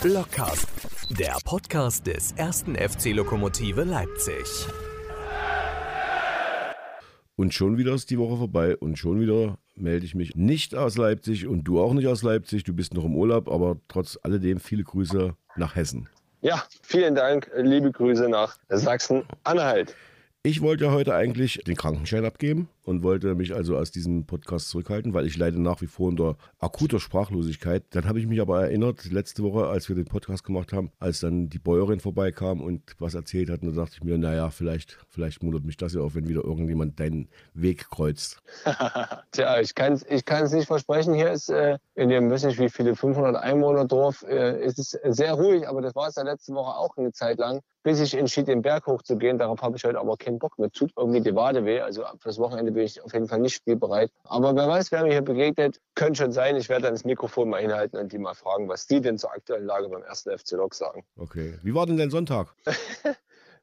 Blockcast, der Podcast des ersten FC Lokomotive Leipzig. Und schon wieder ist die Woche vorbei und schon wieder melde ich mich nicht aus Leipzig und du auch nicht aus Leipzig. Du bist noch im Urlaub, aber trotz alledem viele Grüße nach Hessen. Ja, vielen Dank. Liebe Grüße nach Sachsen-Anhalt. Ich wollte ja heute eigentlich den Krankenschein abgeben und wollte mich also aus diesem Podcast zurückhalten, weil ich leide nach wie vor unter akuter Sprachlosigkeit. Dann habe ich mich aber erinnert, letzte Woche, als wir den Podcast gemacht haben, als dann die Bäuerin vorbeikam und was erzählt hat, und da dachte ich mir, naja, vielleicht, vielleicht muntert mich das ja auf, wenn wieder irgendjemand deinen Weg kreuzt. Tja, ich kann es ich nicht versprechen. Hier ist äh, in dem, weiß nicht wie viele, 500 Einwohner Dorf, äh, ist es sehr ruhig, aber das war es ja letzte Woche auch eine Zeit lang, bis ich entschied, den Berg hochzugehen. Darauf habe ich heute aber keinen Bock. Mir tut irgendwie die Wade weh. Also fürs Wochenende bin ich auf jeden Fall nicht spielbereit. Aber wer weiß, wer mir hier begegnet, könnte schon sein. Ich werde dann das Mikrofon mal hinhalten und die mal fragen, was die denn zur aktuellen Lage beim ersten FC Lok sagen. Okay. Wie war denn dein Sonntag?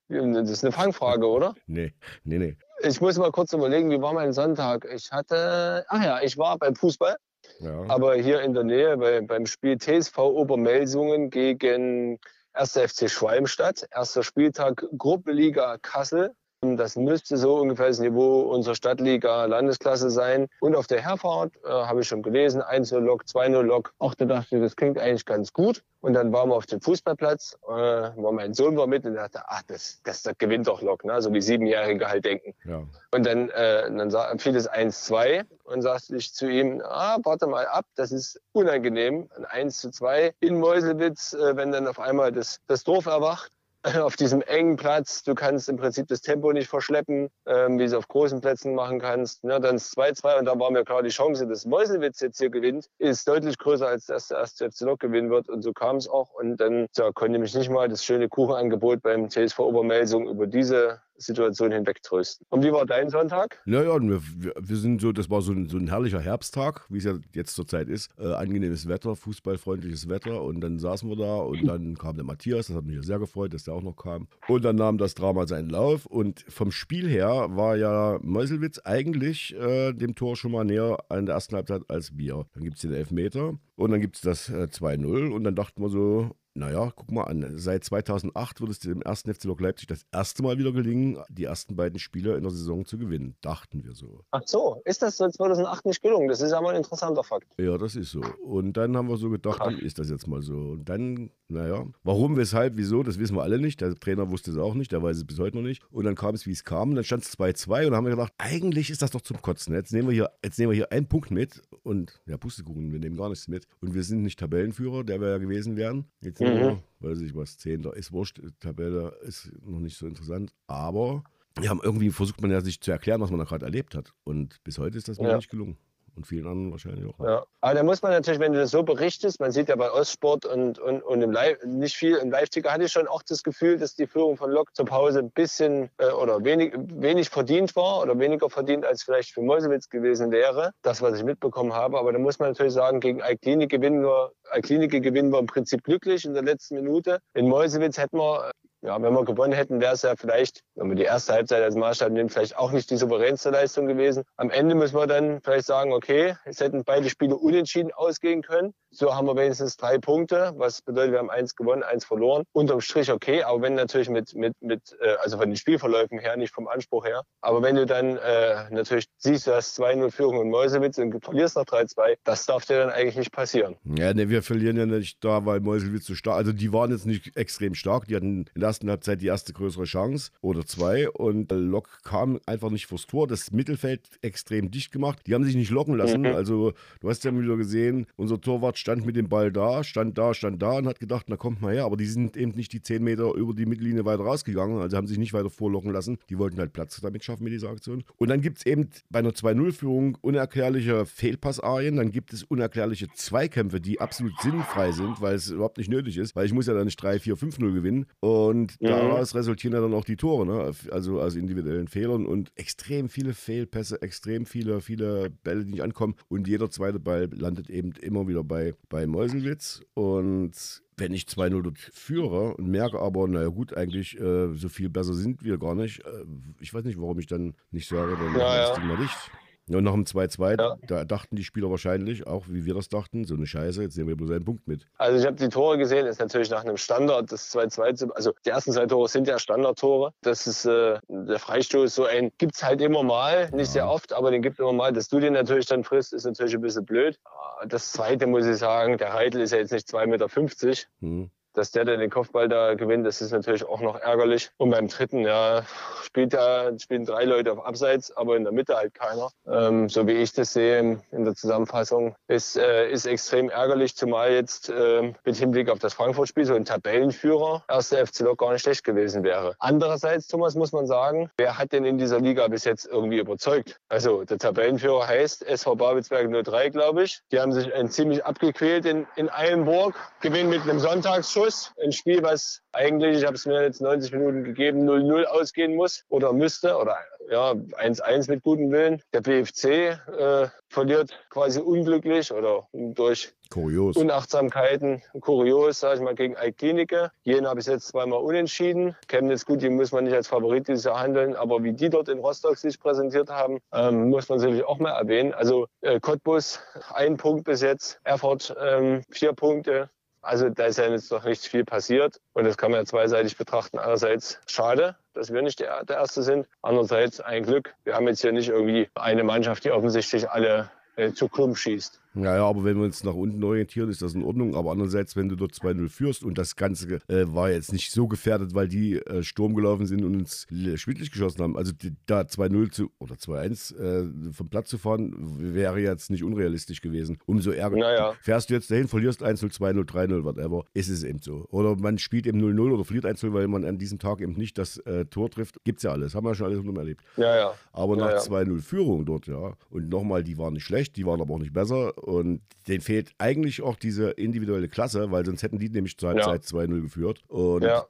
das ist eine Fangfrage, oder? Nee, nee, nee. Ich muss mal kurz überlegen, wie war mein Sonntag? Ich hatte, ach ja, ich war beim Fußball. Ja. Aber hier in der Nähe bei, beim Spiel TSV Obermelsungen gegen 1. FC Schwalmstadt. Erster Spieltag Gruppenliga Kassel. Das müsste so ungefähr das Niveau unserer Stadtliga Landesklasse sein. Und auf der Herfahrt äh, habe ich schon gelesen, 1-0-Lok, 2-0-Lok. Auch da dachte ich, das klingt eigentlich ganz gut. Und dann waren wir auf dem Fußballplatz, äh, war mein Sohn war mit und dachte, ach, das, das, das gewinnt doch Lok, ne? so wie Siebenjährige halt denken. Ja. Und dann, äh, dann fiel es 1-2 und sagte ich zu ihm, ah, warte mal ab, das ist unangenehm, ein 1 zu 2 in Meuselwitz, äh, wenn dann auf einmal das, das Dorf erwacht auf diesem engen Platz. Du kannst im Prinzip das Tempo nicht verschleppen, ähm, wie du es auf großen Plätzen machen kannst. Ja, dann 2-2 und da war mir klar, die Chance, dass Meuselwitz jetzt hier gewinnt, ist deutlich größer, als dass der erste FC Lok gewinnen wird. Und so kam es auch. Und dann ja, konnte mich nicht mal das schöne Kuchenangebot beim TSV Obermelsung über diese Situation hinwegtrösten. Und wie war dein Sonntag? Naja, wir, wir sind so, das war so ein, so ein herrlicher Herbsttag, wie es ja jetzt zurzeit ist. Äh, angenehmes Wetter, fußballfreundliches Wetter. Und dann saßen wir da und dann kam der Matthias, das hat mich sehr gefreut, dass der auch noch kam. Und dann nahm das Drama seinen Lauf. Und vom Spiel her war ja Meuselwitz eigentlich äh, dem Tor schon mal näher an der ersten Halbzeit als wir. Dann gibt es den Elfmeter und dann gibt es das äh, 2-0. Und dann dachten wir so, naja, guck mal an. Seit 2008 wird es dem ersten FC Lok Leipzig das erste Mal wieder gelingen, die ersten beiden Spiele in der Saison zu gewinnen. Dachten wir so. Ach so, ist das seit 2008 nicht gelungen? Das ist ja mal ein interessanter Fakt. Ja, das ist so. Und dann haben wir so gedacht, dann ist das jetzt mal so. Und dann, naja, warum, weshalb, wieso, das wissen wir alle nicht. Der Trainer wusste es auch nicht, der weiß es bis heute noch nicht. Und dann kam es, wie es kam. Und dann stand es 2-2 und dann haben wir gedacht, eigentlich ist das doch zum Kotzen. Jetzt nehmen wir hier, jetzt nehmen wir hier einen Punkt mit und, ja, Pustekuchen, wir nehmen gar nichts mit. Und wir sind nicht Tabellenführer, der wir ja gewesen wären. Jetzt mhm. weiß ich was, Zehnter. Ist wurscht, Tabelle ist noch nicht so interessant. Aber ja, irgendwie versucht man ja sich zu erklären, was man da gerade erlebt hat. Und bis heute ist das mir ja. nicht gelungen und vielen anderen wahrscheinlich auch. Ja. Aber da muss man natürlich, wenn du das so berichtest, man sieht ja bei Ostsport und, und, und im Live, nicht viel, im Live-Ticker hatte ich schon auch das Gefühl, dass die Führung von Lok zur Pause ein bisschen äh, oder wenig, wenig verdient war oder weniger verdient, als vielleicht für Meuselwitz gewesen wäre. Das, was ich mitbekommen habe. Aber da muss man natürlich sagen, gegen Alklinik gewinnen wir, Alklinike gewinnen wir im Prinzip glücklich in der letzten Minute. In Meuselwitz hätten wir ja, wenn wir gewonnen hätten, wäre es ja vielleicht, wenn wir die erste Halbzeit als Maßstab nehmen, vielleicht auch nicht die souveränste Leistung gewesen. Am Ende müssen wir dann vielleicht sagen, okay, es hätten beide Spiele unentschieden ausgehen können. So haben wir wenigstens drei Punkte, was bedeutet, wir haben eins gewonnen, eins verloren. Unterm Strich okay, aber wenn natürlich mit, mit, mit äh, also von den Spielverläufen her, nicht vom Anspruch her, aber wenn du dann äh, natürlich siehst, du hast 2-0 Führung in Mäusewitz und verlierst noch 3-2, das darf dir dann eigentlich nicht passieren. Ja, ne, wir verlieren ja nicht da, weil Mäusewitz so stark, also die waren jetzt nicht extrem stark, die hatten in der ersten Halbzeit die erste größere Chance oder zwei und Lok kam einfach nicht vors Tor, das Mittelfeld extrem dicht gemacht, die haben sich nicht locken lassen, mhm. also du hast ja wieder gesehen, unser Torwart stand mit dem Ball da, stand da, stand da und hat gedacht, na kommt mal her. Aber die sind eben nicht die 10 Meter über die Mittellinie weiter rausgegangen, also haben sich nicht weiter vorlocken lassen. Die wollten halt Platz damit schaffen mit dieser Aktion. Und dann gibt es eben bei einer 2-0-Führung unerklärliche Fehlpassarien, dann gibt es unerklärliche Zweikämpfe, die absolut sinnfrei sind, weil es überhaupt nicht nötig ist, weil ich muss ja dann nicht 3, 4, 5-0 gewinnen. Und mhm. daraus resultieren ja dann auch die Tore, ne? also aus individuellen Fehlern und extrem viele Fehlpässe, extrem viele, viele Bälle, die nicht ankommen. Und jeder zweite Ball landet eben immer wieder bei bei Meuselwitz und wenn ich 2-0 dort führe und merke aber, naja gut, eigentlich äh, so viel besser sind wir gar nicht. Äh, ich weiß nicht, warum ich dann nicht sage, dann ja, ist ja. mal dicht. Und nach dem 2-2, ja. da dachten die Spieler wahrscheinlich, auch wie wir das dachten, so eine Scheiße, jetzt nehmen wir bloß einen Punkt mit. Also ich habe die Tore gesehen, ist natürlich nach einem Standard, das 2-2, also die ersten zwei Tore sind ja Standardtore. Das ist äh, der Freistoß, so ein gibt es halt immer mal, nicht ja. sehr oft, aber den gibt es immer mal. Dass du den natürlich dann frisst, ist natürlich ein bisschen blöd. Das zweite muss ich sagen, der Heidel ist ja jetzt nicht 2,50 Meter. Hm dass der, der den Kopfball da gewinnt, das ist natürlich auch noch ärgerlich. Und beim dritten, ja, spielt da, spielen drei Leute auf Abseits, aber in der Mitte halt keiner. Ähm, so wie ich das sehe in der Zusammenfassung, ist, äh, ist extrem ärgerlich, zumal jetzt äh, mit Hinblick auf das Frankfurt-Spiel so ein Tabellenführer erster FC Lok gar nicht schlecht gewesen wäre. Andererseits, Thomas, muss man sagen, wer hat denn in dieser Liga bis jetzt irgendwie überzeugt? Also der Tabellenführer heißt SV Babelsberg 03, glaube ich. Die haben sich ein ziemlich abgequält in, in Eilenburg, gewinnen mit einem Sonntagsschuss Plus. Ein Spiel, was eigentlich, ich habe es mir jetzt 90 Minuten gegeben, 0-0 ausgehen muss oder müsste oder ja 1-1 mit gutem Willen. Der BFC äh, verliert quasi unglücklich oder durch Kurios. Unachtsamkeiten, kurios, sage ich mal, gegen Altklinike. Jena habe ich jetzt zweimal unentschieden. Chemnitz, gut, die muss man nicht als Favorit dieses Jahr handeln, aber wie die dort in Rostock sich präsentiert haben, ähm, muss man sicherlich auch mal erwähnen. Also äh, Cottbus, ein Punkt bis jetzt, Erfurt ähm, vier Punkte, also da ist ja jetzt noch nicht viel passiert und das kann man ja zweiseitig betrachten. Einerseits schade, dass wir nicht der, der Erste sind. Andererseits ein Glück. Wir haben jetzt hier nicht irgendwie eine Mannschaft, die offensichtlich alle äh, zu Klump schießt. Ja, ja, aber wenn wir uns nach unten orientieren, ist das in Ordnung. Aber andererseits, wenn du dort 2-0 führst und das Ganze äh, war jetzt nicht so gefährdet, weil die äh, Sturm gelaufen sind und uns schwindlig geschossen haben. Also die, da 2-0 zu oder 2-1 äh, vom Platz zu fahren, wäre jetzt nicht unrealistisch gewesen. Umso ärger. Naja. Fährst du jetzt dahin, verlierst 1-0, 2-0, 3-0, whatever, ist es eben so. Oder man spielt eben 0-0 oder verliert 1-0, weil man an diesem Tag eben nicht das äh, Tor trifft. Gibt's ja alles. Haben wir schon alles erlebt. Ja, ja. Aber nach ja, ja. 2-0 Führung dort, ja. Und nochmal, die waren nicht schlecht, die waren aber auch nicht besser. Und den fehlt eigentlich auch diese individuelle Klasse, weil sonst hätten die nämlich zur Halbzeit ja. 2-0 geführt. Und ja.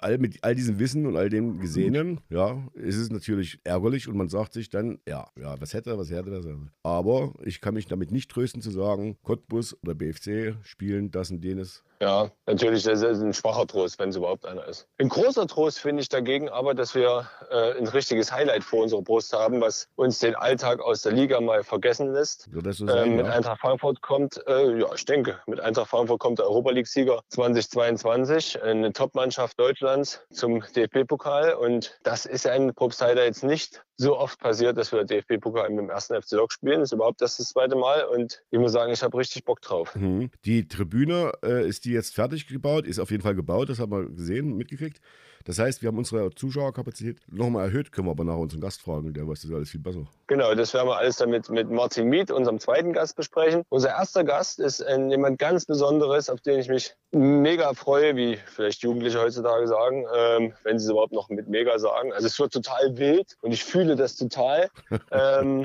all, mit all diesem Wissen und all dem Gesehenen, ja, ist es natürlich ärgerlich und man sagt sich dann, ja, ja, was hätte, was hätte das? Aber ich kann mich damit nicht trösten zu sagen, Cottbus oder BFC spielen das und jenes ja, natürlich, das ist ein schwacher Trost, wenn es überhaupt einer ist. Ein großer Trost finde ich dagegen aber, dass wir äh, ein richtiges Highlight vor unserer Brust haben, was uns den Alltag aus der Liga mal vergessen lässt. So, so sein, ähm, mit ja. Eintracht Frankfurt kommt, äh, ja, ich denke, mit Eintracht Frankfurt kommt der Europa League-Sieger 2022, eine Top-Mannschaft Deutschlands zum DFB-Pokal. Und das ist ja in Probstheider jetzt nicht so oft passiert, dass wir DFB-Pokal dem ersten FC Lok spielen. Das ist überhaupt das, das zweite Mal. Und ich muss sagen, ich habe richtig Bock drauf. Mhm. Die Tribüne äh, ist die jetzt fertig gebaut, ist auf jeden Fall gebaut, das haben wir gesehen, mitgekriegt. Das heißt, wir haben unsere Zuschauerkapazität nochmal erhöht, können wir aber nach unseren Gast fragen, der weiß das alles viel besser. Genau, das werden wir alles damit mit Martin Miet, unserem zweiten Gast, besprechen. Unser erster Gast ist ein, jemand ganz Besonderes, auf den ich mich mega freue, wie vielleicht Jugendliche heutzutage sagen, ähm, wenn sie es überhaupt noch mit mega sagen. Also es wird total wild und ich fühle das total. ähm,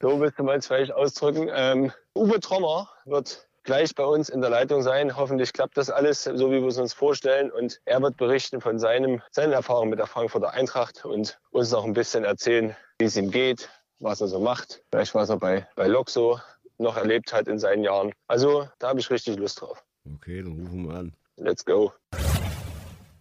so willst du mal vielleicht ausdrücken. Ähm, Uwe Trommer wird gleich bei uns in der Leitung sein. Hoffentlich klappt das alles, so wie wir es uns vorstellen. Und er wird berichten von seinem, seinen Erfahrungen mit der Frankfurter Eintracht und uns noch ein bisschen erzählen, wie es ihm geht, was er so macht. Vielleicht was er bei, bei Lok so noch erlebt hat in seinen Jahren. Also da habe ich richtig Lust drauf. Okay, dann rufen wir an. Let's go.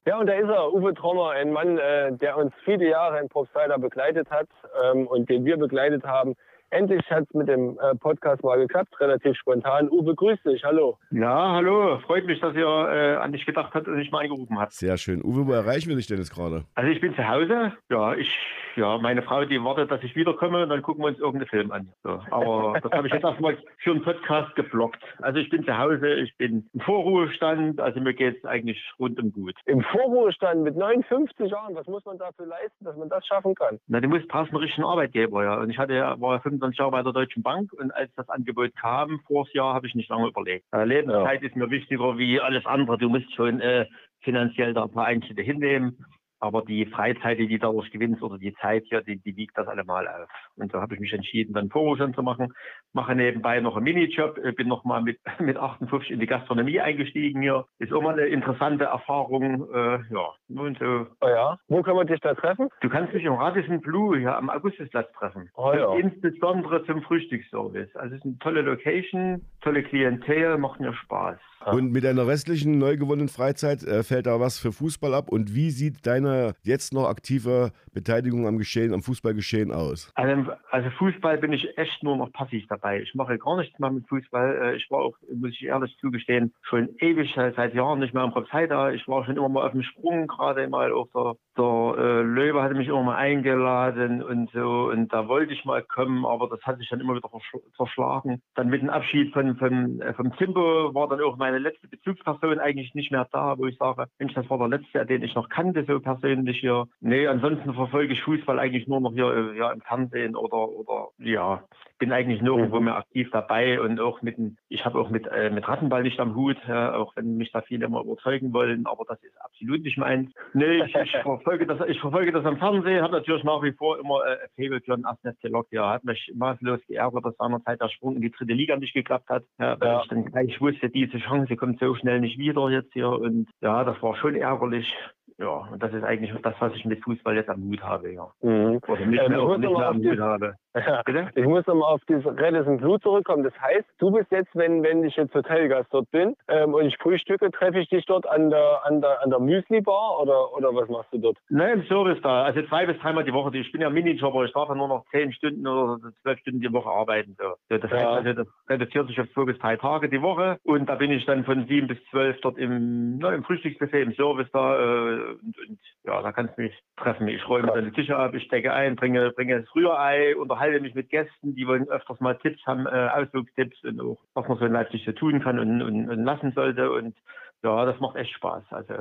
Ja, und da ist er, Uwe Trommer, ein Mann, äh, der uns viele Jahre in Propsteiler begleitet hat ähm, und den wir begleitet haben Endlich hat es mit dem äh, Podcast mal geklappt, relativ spontan. Uwe, grüß dich, hallo. Ja, hallo. Freut mich, dass ihr äh, an dich gedacht habt und mich mal angerufen habt. Sehr schön. Uwe, wo erreichen wir dich denn jetzt gerade? Also ich bin zu Hause. Ja, ich, ja, meine Frau, die wartet, dass ich wiederkomme und dann gucken wir uns irgendeinen Film an. So, aber das habe ich jetzt erstmal für einen Podcast geblockt. Also ich bin zu Hause, ich bin im Vorruhestand, also mir geht es eigentlich rundum gut. Im Vorruhestand mit 59 Jahren, was muss man dafür leisten, dass man das schaffen kann? Na, du musst passen richtigen Arbeitgeber, ja. Und ich hatte ja, war ja 25 Jahre bei der Deutschen Bank und als das Angebot kam, vors Jahr, habe ich nicht lange überlegt. Äh, Lebenszeit ja. ist mir wichtiger wie alles andere. Du musst schon äh, finanziell da ein paar Einschnitte hinnehmen. Aber die Freizeit, die dadurch gewinnst oder die Zeit hier, die, die wiegt das allemal auf. Und so habe ich mich entschieden, dann Vorruhestand zu machen. Mache nebenbei noch einen Minijob. Bin nochmal mit, mit 58 in die Gastronomie eingestiegen hier. Ist immer eine interessante Erfahrung. Äh, ja. Und so. Oh ja. Wo kann man dich da treffen? Du kannst mich im Radisson Blue hier am Augustusplatz treffen. Oh ja. Insbesondere zum Frühstücksservice. Also es ist eine tolle Location, tolle Klientel, macht mir Spaß. Und mit deiner restlichen neu gewonnenen Freizeit äh, fällt da was für Fußball ab? Und wie sieht deine deine jetzt noch aktive Beteiligung am Geschehen, am Fußballgeschehen aus? Also, also, Fußball bin ich echt nur noch passiv dabei. Ich mache gar nichts mehr mit Fußball. Äh, ich war auch, muss ich ehrlich zugestehen, schon ewig seit Jahren nicht mehr am Propsei da. Ich war schon immer mal auf dem Sprung, gerade mal auch der, der äh, Löwe hatte mich immer mal eingeladen und so. Und da wollte ich mal kommen, aber das hat sich dann immer wieder verschlagen. Dann mit dem Abschied von, von, äh, vom Timbo war dann auch meine letzte Bezugsperson eigentlich nicht mehr da, wo ich sage, Mensch, das war der letzte, den ich noch kannte, so persönlich hier. Nee, ansonsten verfolge ich Fußball eigentlich nur noch hier äh, ja, im Fernsehen oder, oder ja, bin eigentlich nirgendwo mhm. mehr aktiv dabei und auch mit, ich habe auch mit, äh, mit Rattenball nicht am Hut, ja, auch wenn mich da viele immer überzeugen wollen, aber das ist absolut nicht meins. Nee, ich, ich verfolge das, ich verfolge das am Fernsehen, habe natürlich nach wie vor immer äh, Febel für den Lok, ja, hat mich maßlos geärgert, dass seinerzeit der Sprung in die dritte Liga nicht geklappt hat, ja, weil ja. ich dann gleich wusste, diese Chance kommt so schnell nicht wieder jetzt hier und ja, das war schon ärgerlich ja, und das ist eigentlich das, was ich mit Fußball jetzt am Hut habe, ja. Mhm. Oder nicht mehr, ähm, nicht mehr am Hut habe. Ja. Ich muss nochmal auf dieses Redison Blue zurückkommen. Das heißt, du bist jetzt, wenn, wenn ich jetzt Hotelgast dort bin ähm, und ich frühstücke, treffe ich dich dort an der, an der, an der Müsli-Bar oder, oder was machst du dort? Nein, im Service da. Also zwei bis dreimal die Woche. Ich bin ja Minijobber. Ich darf ja nur noch zehn Stunden oder zwölf Stunden die Woche arbeiten. So. Das, ja. heißt, also, das reduziert sich auf zwei bis drei Tage die Woche und da bin ich dann von sieben bis zwölf dort im, na, im Frühstücksbuffet, im Service da äh, und, und ja, da kannst du mich treffen. Ich räume dann die Tische ab, ich stecke ein, bringe, bringe das Rührei, unterhalte mich mit Gästen, die wollen öfters mal Tipps haben, äh, Ausflugstipps und auch, was man so in Leipzig so tun kann und, und, und lassen sollte. Und ja, das macht echt Spaß. Also,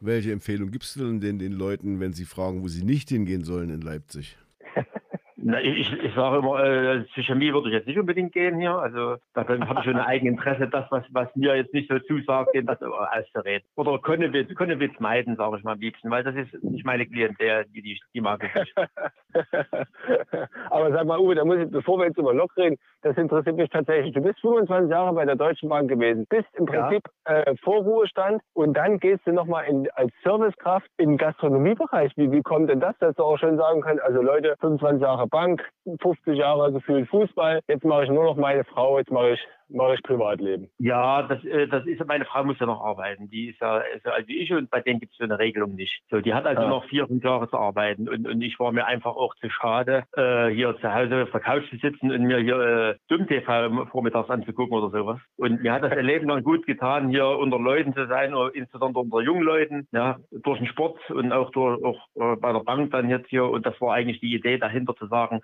Welche Empfehlung gibst du denn den, den Leuten, wenn sie fragen, wo sie nicht hingehen sollen in Leipzig? Na, ich, ich sage immer, äh, zu Chemie würde ich jetzt nicht unbedingt gehen hier. Also da habe ich schon ein Eigeninteresse, das, was, was mir jetzt nicht so zusagt, das auszureden. Oder Konnewitz, Konnewitz meiden, sage ich mal am liebsten, weil das ist nicht meine Klientel, die, die, die mag ich nicht. Aber sag mal, Uwe, da muss ich, bevor wir jetzt über Lok reden, das interessiert mich tatsächlich. Du bist 25 Jahre bei der Deutschen Bank gewesen, bist im Prinzip ja. äh, Vorruhestand und dann gehst du nochmal als Servicekraft in den Gastronomiebereich. Wie, wie kommt denn das, dass du auch schon sagen kannst, also Leute, 25 Jahre Bank, 50 Jahre gefühlt Fußball, jetzt mache ich nur noch meine Frau, jetzt mache ich mache ich Privatleben. Ja, das, äh, das ist meine Frau muss ja noch arbeiten. Die ist ja so alt wie ich und bei denen gibt es so eine Regelung nicht. So, die hat also ja. noch vier, fünf Jahre zu arbeiten und, und ich war mir einfach auch zu schade, äh, hier zu Hause auf der Couch zu sitzen und mir hier äh, Dumm-TV vormittags anzugucken oder sowas. Und mir hat das Leben lang gut getan, hier unter Leuten zu sein, insbesondere unter jungen Leuten, ja, durch den Sport und auch durch auch äh, bei der Bank dann jetzt hier. Und das war eigentlich die Idee dahinter zu sagen,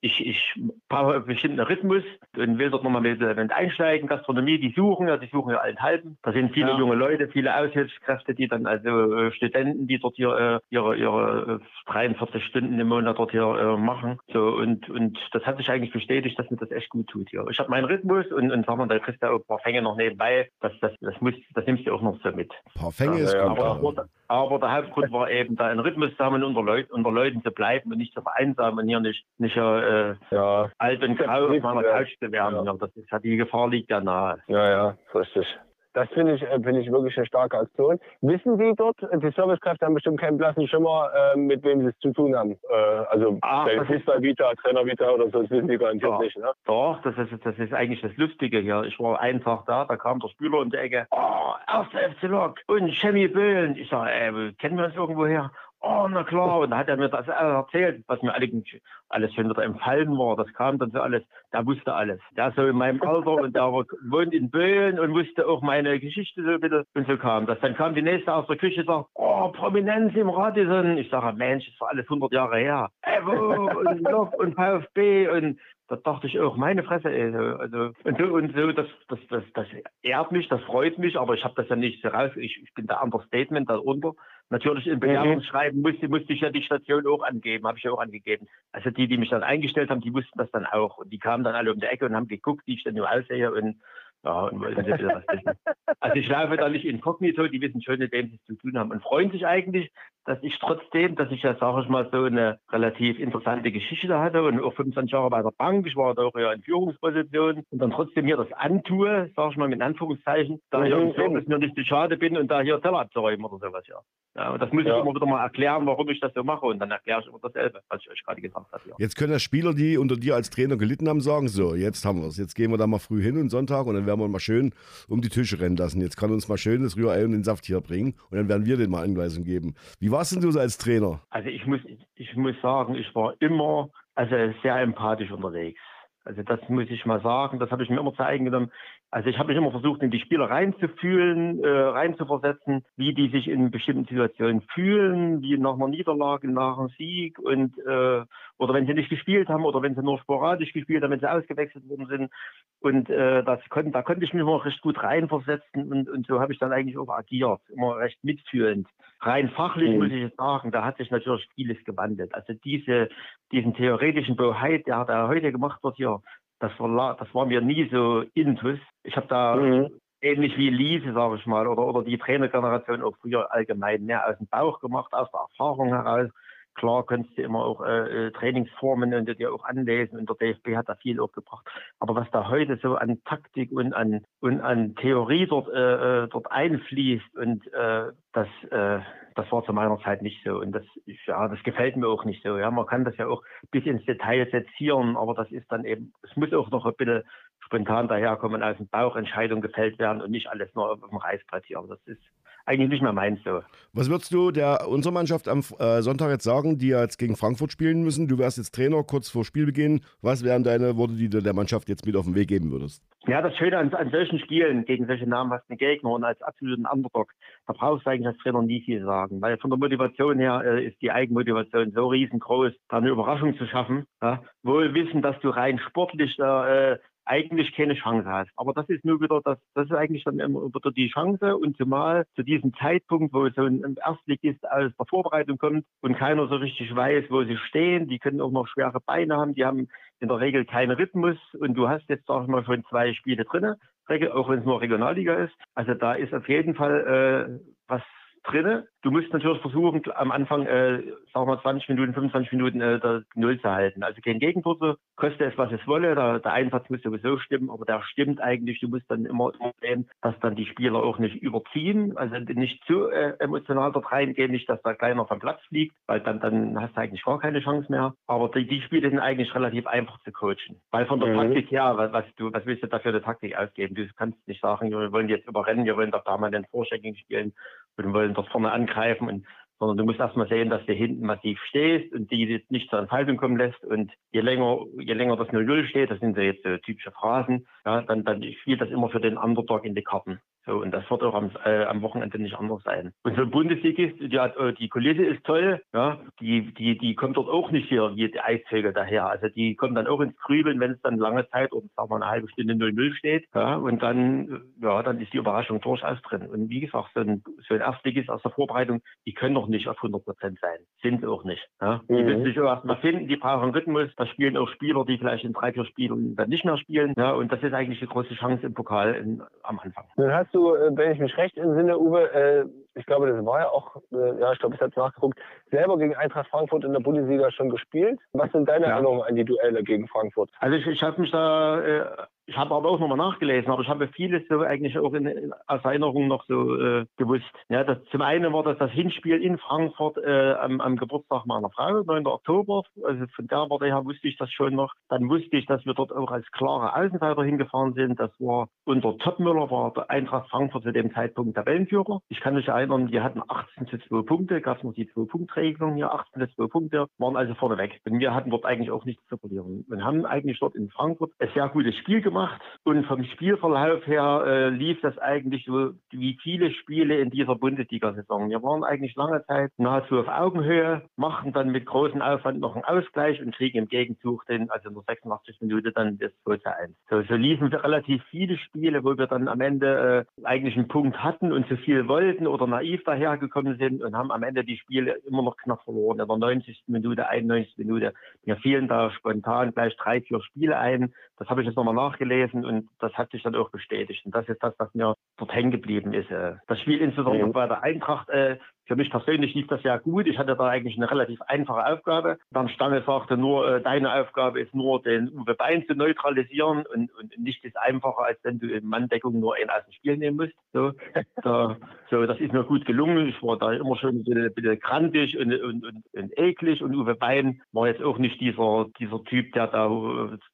ich, ich brauche einen bestimmten Rhythmus und will dort nochmal mit, mit einsteigen. Gastronomie, die suchen, ja, die suchen ja allenthalben. Da sind viele ja. junge Leute, viele Aushilfskräfte, die dann, also äh, Studenten, die dort hier äh, ihre, ihre 43 äh, Stunden im Monat dort hier äh, machen. So, und, und das hat sich eigentlich bestätigt, dass mir das echt gut tut hier. Ich habe meinen Rhythmus und, und sag mal, da kriegst du auch ein paar Fänge noch nebenbei. Das, das, das, muss, das nimmst du auch noch so mit. Ein paar Fänge ist gut. Aber, aber, der Hauptgrund war eben, da einen Rhythmus zu haben, unter, Leut, unter Leuten zu bleiben und nicht zu vereinsamen und hier nicht, nicht äh, ja. alt und grau auf meiner Couch zu werden. Ja. Das ist, die Gefahr liegt ja nahe. Ja, ja, richtig. Das finde ich, äh, finde ich wirklich eine starke Aktion. Wissen die dort, die Servicekräfte haben bestimmt keinen blassen Schimmer, äh, mit wem sie es zu tun haben. Äh, also ah, Fußball Vita, Trainer Vita oder so, das wissen die garantiert ja. nicht. Ne? Doch, das ist, das ist eigentlich das Lustige hier. Ich war Tag da, da kam der Spüler um die Ecke. Oh, erster FC Lok und Chemie Böhlen. Ich sage, ey, kennen wir uns irgendwo her? Oh, na klar. Und da hat er mir das erzählt, was mir alles schon wieder empfallen war. Das kam dann so alles. Der wusste alles. Der ist so in meinem Alter und der wohnt in Böen und wusste auch meine Geschichte so bitte. Und so kam das. Dann kam die nächste aus der Küche und sagt, oh, Prominenz im Radisson. Ich sage, Mensch, das war alles 100 Jahre her. Evo und Lok und VfB und da dachte ich auch, meine Fresse, ey, also und so und so, das, das, das, das ehrt mich, das freut mich, aber ich habe das ja nicht so raus. Ich, ich bin der Understatement darunter. Natürlich im Bewerbungsschreiben musste, musste ich ja die Station auch angeben, habe ich ja auch angegeben. Also die, die mich dann eingestellt haben, die wussten das dann auch. Und die kamen dann alle um die Ecke und haben geguckt, wie ich denn nur aussehe und ja, und wollten sie wieder was wissen. Also ich laufe da nicht inkognito, die wissen schon, mit wem sie es zu tun haben und freuen sich eigentlich, dass ich trotzdem, dass ich ja, sage ich mal, so eine relativ interessante Geschichte hatte und auch 25 Jahre bei der Bank, ich war da auch ja in Führungsposition und dann trotzdem hier das antue, sage ich mal mit Anführungszeichen, da ich im Service mir nicht zu schade bin und da hier Teller abzuräumen oder sowas, ja. ja und das muss ja. ich immer wieder mal erklären, warum ich das so mache und dann erkläre ich immer dasselbe, was ich euch gerade gesagt habe. Ja. Jetzt können ja Spieler, die unter dir als Trainer gelitten haben, sagen, so, jetzt haben wir es, jetzt gehen wir da mal früh hin und Sonntag und dann werden wir mal schön um die Tische rennen lassen. Jetzt kann uns mal schön das Rührei und den Saft hier bringen und dann werden wir den mal Anweisungen geben. Wie warst denn du so als Trainer? Also ich muss, ich muss sagen, ich war immer also sehr empathisch unterwegs. Also das muss ich mal sagen, das habe ich mir immer zu eigen genommen. Also ich habe mich immer versucht, in die Spieler reinzufühlen, äh, reinzuversetzen, wie die sich in bestimmten Situationen fühlen, wie nach einer Niederlage, nach einem Sieg und äh, oder wenn sie nicht gespielt haben oder wenn sie nur sporadisch gespielt haben, wenn sie ausgewechselt worden sind. Und äh, das konnte, da konnte ich mich immer recht gut reinversetzen und, und so habe ich dann eigentlich auch agiert, immer recht mitfühlend. Rein fachlich mhm. muss ich sagen, da hat sich natürlich vieles gewandelt. Also diese, diesen theoretischen Boheit, der, der heute gemacht wird hier, das war, das war mir nie so intus. Ich habe da mhm. ähnlich wie Liese, sage ich mal, oder, oder die Trainergeneration auch früher allgemein mehr aus dem Bauch gemacht, aus der Erfahrung heraus. Klar könntest du immer auch äh, äh Trainingsformen und dir auch anlesen und der DFB hat da viel auch gebracht. Aber was da heute so an Taktik und an, und an Theorie dort, äh, äh dort einfließt und äh, das, äh, das war zu meiner Zeit nicht so. Und das, ja, das gefällt mir auch nicht so. Ja, man kann das ja auch bis ins Detail sezieren, aber das ist dann eben, es muss auch noch ein bisschen spontan daherkommen, aus dem Bauch Entscheidungen gefällt werden und nicht alles nur auf dem Reißbrett hier. Das ist eigentlich nicht mehr meins so. Was würdest du der unserer Mannschaft am äh, Sonntag jetzt sagen, die ja jetzt gegen Frankfurt spielen müssen? Du wärst jetzt Trainer kurz vor Spielbeginn. Was wären deine Worte, die du der Mannschaft jetzt mit auf den Weg geben würdest? Ja, das Schöne an, an solchen Spielen gegen solche namhaften Gegner und als absoluten Underdog, da brauchst du eigentlich als Trainer nie viel sagen, weil von der Motivation her äh, ist die Eigenmotivation so riesengroß, da eine Überraschung zu schaffen. Ja? Wohl wissen, dass du rein sportlich äh, eigentlich keine Chance hast. Aber das ist nur wieder, das, das ist eigentlich dann immer wieder die Chance und zumal zu diesem Zeitpunkt, wo so ein Erstligist aus der Vorbereitung kommt und keiner so richtig weiß, wo sie stehen, die können auch noch schwere Beine haben, die haben in der Regel keinen Rhythmus und du hast jetzt, sag ich mal, schon zwei Spiele drinne, auch wenn es nur Regionalliga ist. Also da ist auf jeden Fall äh, was drinne. Du musst natürlich versuchen, am Anfang, äh, sagen wir 20 Minuten, 25 Minuten äh, der Null zu halten. Also kein Gegentor, koste es, was es wolle. Der, der, Einsatz muss sowieso stimmen, aber der stimmt eigentlich. Du musst dann immer sehen, dass dann die Spieler auch nicht überziehen, also nicht zu äh, emotional dort reingehen, nicht, dass da kleiner vom Platz fliegt, weil dann, dann hast du eigentlich gar keine Chance mehr. Aber die, die Spiele sind eigentlich relativ einfach zu coachen. Weil von der mhm. Taktik her, was, was, du, was willst du da für eine Taktik ausgeben? Du kannst nicht sagen, wir wollen jetzt überrennen, wir wollen doch da mal den Vorchecking spielen und wollen dort vorne angreifen und sondern du musst erstmal sehen, dass du hinten massiv stehst und die nicht zur Entfaltung kommen lässt. Und je länger, je länger das 0-0 steht, das sind so jetzt so typische Phrasen, ja, dann, dann spielt das immer für den Underdog in die Karten. So, und das wird auch am, äh, am Wochenende nicht anders sein. Und so ein Bundesligist, die, äh, die Kulisse ist toll, ja, die, die, die kommt dort auch nicht hier wie die Eisvögel daher. Also die kommen dann auch ins Grübeln, wenn es dann lange Zeit oder sagen wir eine halbe Stunde 0-0 steht. Ja, und dann, ja, dann ist die Überraschung durchaus drin. Und wie gesagt, so ein, so ein Erstligist aus der Vorbereitung, die können doch nicht auf 100 Prozent sein. Sind sie auch nicht. Ja. Die mhm. müssen sich auch erstmal finden, die brauchen einen Rhythmus. Da spielen auch Spieler, die vielleicht in drei, vier Spielen dann nicht mehr spielen. Ja, und das ist eigentlich eine große Chance im Pokal in, am Anfang. Dann hast du du, äh, wenn ich mich recht entsinne, Uwe, äh, ich glaube, das war ja auch, äh, ja, ich glaube, ich habe nachgeguckt, selber gegen Eintracht Frankfurt in der Bundesliga schon gespielt. Was sind deine ja. Erinnerungen an die Duelle gegen Frankfurt? Also ich, ich habe mich da äh, ich habe aber auch nochmal nachgelesen, aber ich habe vieles so eigentlich auch in, aus Erinnerung noch so äh, gewusst. Ja, das, zum einen war das das Hinspiel in Frankfurt äh, am, am, Geburtstag meiner Frau, 9. Oktober. Also von der Warte her wusste ich das schon noch. Dann wusste ich, dass wir dort auch als klare Außenseiter hingefahren sind. Das war unter Topmüller, war der Eintracht Frankfurt zu dem Zeitpunkt Tabellenführer. Ich kann mich erinnern, wir hatten 18 zu 2 Punkte, gab es noch die 2-Punkt-Regelung hier, 18 zu 2 Punkte, waren also vorne weg. Und wir hatten dort eigentlich auch nichts zu verlieren. Wir haben eigentlich dort in Frankfurt ein sehr gutes Spiel gemacht gemacht. Und vom Spielverlauf her äh, lief das eigentlich so wie viele Spiele in dieser Bundesliga-Saison. Wir waren eigentlich lange Zeit nahezu auf Augenhöhe, machten dann mit großem Aufwand noch einen Ausgleich und kriegen im Gegenzug den, also nur 86 Minuten dann das 2 zu 1. So, so liefen relativ viele Spiele, wo wir dann am Ende äh, eigentlich einen Punkt hatten und zu viel wollten oder naiv dahergekommen sind und haben am Ende die Spiele immer noch knapp verloren. In der 90. Minute, 91. Minute. Mir fielen da spontan gleich drei, vier Spiele ein. Das habe ich jetzt nochmal nachgelesen gelesen und das hat sich dann auch bestätigt. Und das ist das, was mir dort hängen geblieben ist. Äh. Das Spiel insbesondere bei der Eintracht äh, Für mich persönlich lief das sehr gut. Ich hatte da eigentlich eine relativ einfache Aufgabe. Dann Stange sagte nur, äh, deine Aufgabe ist nur, den Uwe Bein zu neutralisieren und, und nicht ist einfacher, als wenn du in Manndeckung nur einen aus dem Spiel nehmen musst. So, da, so das ist mir gut gelungen. Ich war da immer schon ein bisschen, ein bisschen krantig und, und, und, und eklig und Uwe Bein war jetzt auch nicht dieser, dieser Typ, der da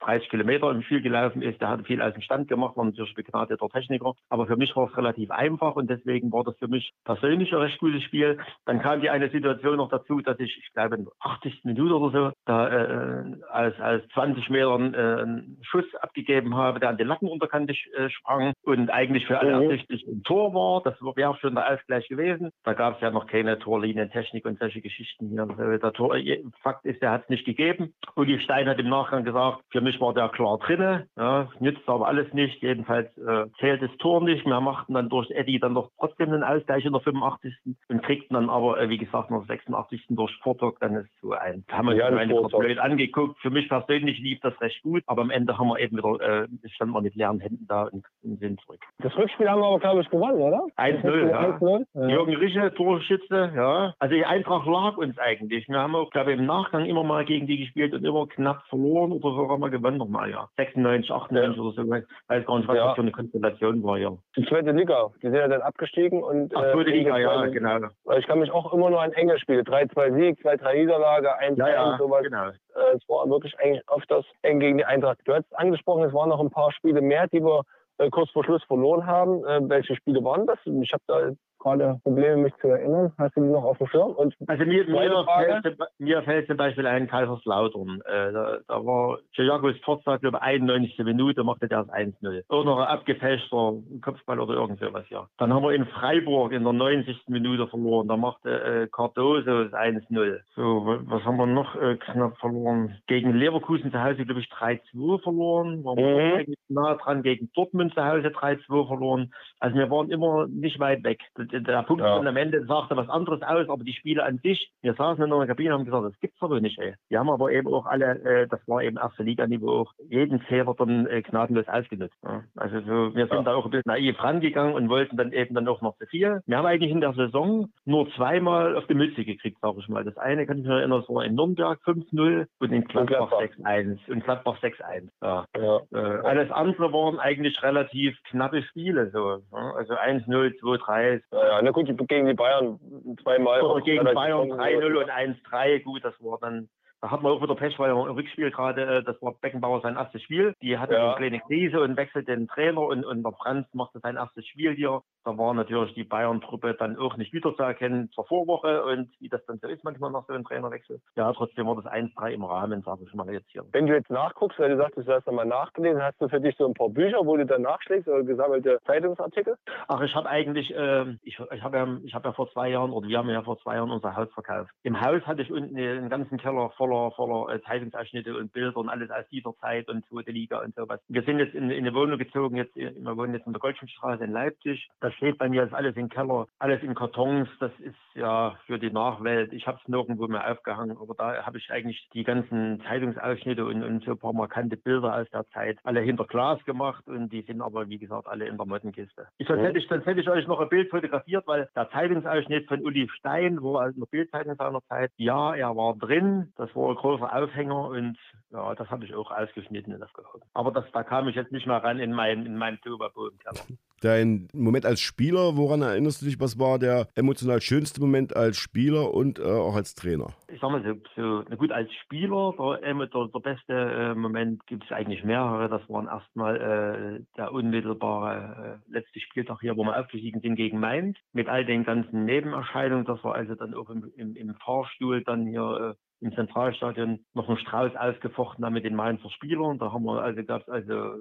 30 Kilometer im Spiel gelaufen ist. Der hat viel aus dem Stand gemacht, war natürlich begnadeter Techniker. Aber für mich war es relativ einfach und deswegen war das für mich persönlich ein recht gutes Spiel. Spiel. Dann kam die eine Situation noch dazu, dass ich, ich glaube, in der 80. Minute oder so, da äh, als, als 20 Metern äh, einen Schuss abgegeben habe, der an den Lattenunterkante äh, sprang und eigentlich für alle mhm. ersichtlich im Tor war. Das wäre auch schon der Ausgleich gewesen. Da gab es ja noch keine Torlinientechnik und solche Geschichten hier. Also der Tor, äh, Fakt ist, der hat es nicht gegeben. Uli Stein hat im Nachgang gesagt, für mich war der klar drinne. Ja, nützt aber alles nicht. Jedenfalls äh, zählt das Tor nicht. Wir machten dann durch Eddie dann noch trotzdem einen Ausgleich in der 85. und kriegten dann aber, äh, wie gesagt, noch 86. durch Vortag, dann ist so ein, haben wir ja, uns blöd angeguckt. Für mich persönlich lief das recht gut, aber am Ende haben wir eben wieder, äh, standen wir mit leeren Händen da und, und sind zurück. Das Rückspiel haben wir aber, glaube ich, gewonnen, oder? 1-0, ja. ja. Jürgen Rische, Torschütze, ja. Also die Eintracht lag uns eigentlich. Wir haben auch, glaube ich, im Nachgang immer mal gegen die gespielt und immer knapp verloren oder sogar mal gewonnen nochmal, ja. 96, 98 ja. oder so. Ich weiß gar nicht, was ja. das für eine Konstellation war, ja. Die zweite Liga, die sind ja dann abgestiegen und. Ach, zweite äh, Liga, ja, genau. Ich kann mich auch immer nur an enge Spiele. 3-2 Sieg, 2-3 Niederlage, 1-1, ja, ja, sowas. Genau. Äh, es war wirklich eigentlich öfters eng gegen die Eintracht. Du hast angesprochen, es waren noch ein paar Spiele mehr, die wir äh, kurz vor Schluss verloren haben. Äh, welche Spiele waren das? Ich habe da gerade Probleme, mich zu erinnern. Hast du die noch auf dem Schirm? Und also mir, mir, fällt, mir fällt zum Beispiel ein Kaiserslautern. Äh, da, da war Giacos Forza, glaube ich, 91. Minute, machte der das 1-0. Oder ein abgefälschter Kopfball oder irgend sowas, ja. Dann haben wir in Freiburg in der 90. Minute verloren. Da machte äh, Cardoso das 1-0. So, was haben wir noch äh, knapp verloren? Gegen Leverkusen zu Hause, glaube ich, 3-2 verloren. Waren mhm. eigentlich nah dran gegen Dortmund zu Hause 3-2 verloren. Also wir waren immer nicht weit weg der Punkt ja. am Ende sagte was anderes aus, aber die Spiele an sich, wir saßen in einer Kabine und haben gesagt, das gibt's doch nicht, ey. Wir haben aber eben auch alle, äh, das war eben erste Liga-Niveau auch, jeden Fehler dann äh, gnadenlos ausgenutzt. Ja. Also so, wir sind ja. da auch ein bisschen naiv rangegangen und wollten dann eben dann auch noch zu viel. Wir haben eigentlich in der Saison nur zweimal auf die Mütze gekriegt, sage ich mal. Das eine kann ich mich erinnern, das war in Nürnberg 5-0 und in Gladbach 6-1 und Gladbach 6-1. Ja. Ja. Äh, alles andere waren eigentlich relativ knappe Spiele, so. Also 1-0, 2-3. Ja, na gut, gegen die Bayern zweimal. Oder gegen Bayern 3-0 und 1-3, gut, das war dann da hat man auch wieder Pech, weil im Rückspiel gerade, äh, das war Beckenbauer sein erstes Spiel. Die hatte ja. eine kleine Krise und wechselt den Trainer und, und der Franz machte sein erstes Spiel hier. Da war natürlich die Bayern-Truppe dann auch nicht wiederzuerkennen zur Vorwoche und wie das dann so ist manchmal nach so einem Trainerwechsel. Ja, trotzdem war das 1-3 im Rahmen, sage ich mal jetzt hier. Wenn du jetzt nachguckst, weil du sagtest, du hast einmal nachgelesen, hast du für dich so ein paar Bücher, wo du dann nachschlägst oder gesammelte Zeitungsartikel? Ach, ich habe eigentlich, äh, ich, ich habe ja, hab ja vor zwei Jahren, oder wir haben ja vor zwei Jahren unser Haus verkauft. Im Haus hatte ich unten einen ganzen Keller voller voller, voller äh, Zeitungsausschnitte und Bilder und alles aus dieser Zeit und zweite Liga und sowas. Wir sind jetzt in, in eine Wohnung gezogen, jetzt, äh, wir wohnen jetzt in der Goldschmidtstraße in Leipzig. Das steht bei mir das alles im Keller, alles in Kartons. Das ist ja für die Nachwelt. Ich habe es nirgendwo mehr aufgehangen, aber da habe ich eigentlich die ganzen Zeitungsausschnitte und, und so ein paar markante Bilder aus der Zeit alle hinter Glas gemacht und die sind aber, wie gesagt, alle in der Mottenkiste. Ich, sonst, hätte ich, sonst hätte ich euch noch ein Bild fotografiert, weil der Zeitungsausschnitt von Uli Stein, wo er in der Bildzeitung seiner Zeit, ja, er war drin. Das war ein großer Aufhänger und ja, das habe ich auch ausgeschnitten und aufgehoben. Aber das, da kam ich jetzt nicht mehr ran in meinen in meinen Tuba-Bodenkeller. Dein Moment als Spieler, woran erinnerst du dich, was war der emotional schönste Moment als Spieler und äh, auch als Trainer? Ich sag mal so, so na gut, als Spieler, der, der, der beste äh, Moment gibt es eigentlich mehrere. Das waren erstmal äh, der unmittelbare äh, letzte Spieltag hier, wo wir aufgestiegen sind gegen Mainz, mit all den ganzen Nebenerscheinungen. Das war also dann auch im, im, im Fahrstuhl dann hier äh, im Zentralstadion noch einen Strauß ausgefochten haben mit den Mainzer Spielern. Da haben wir, also gab es also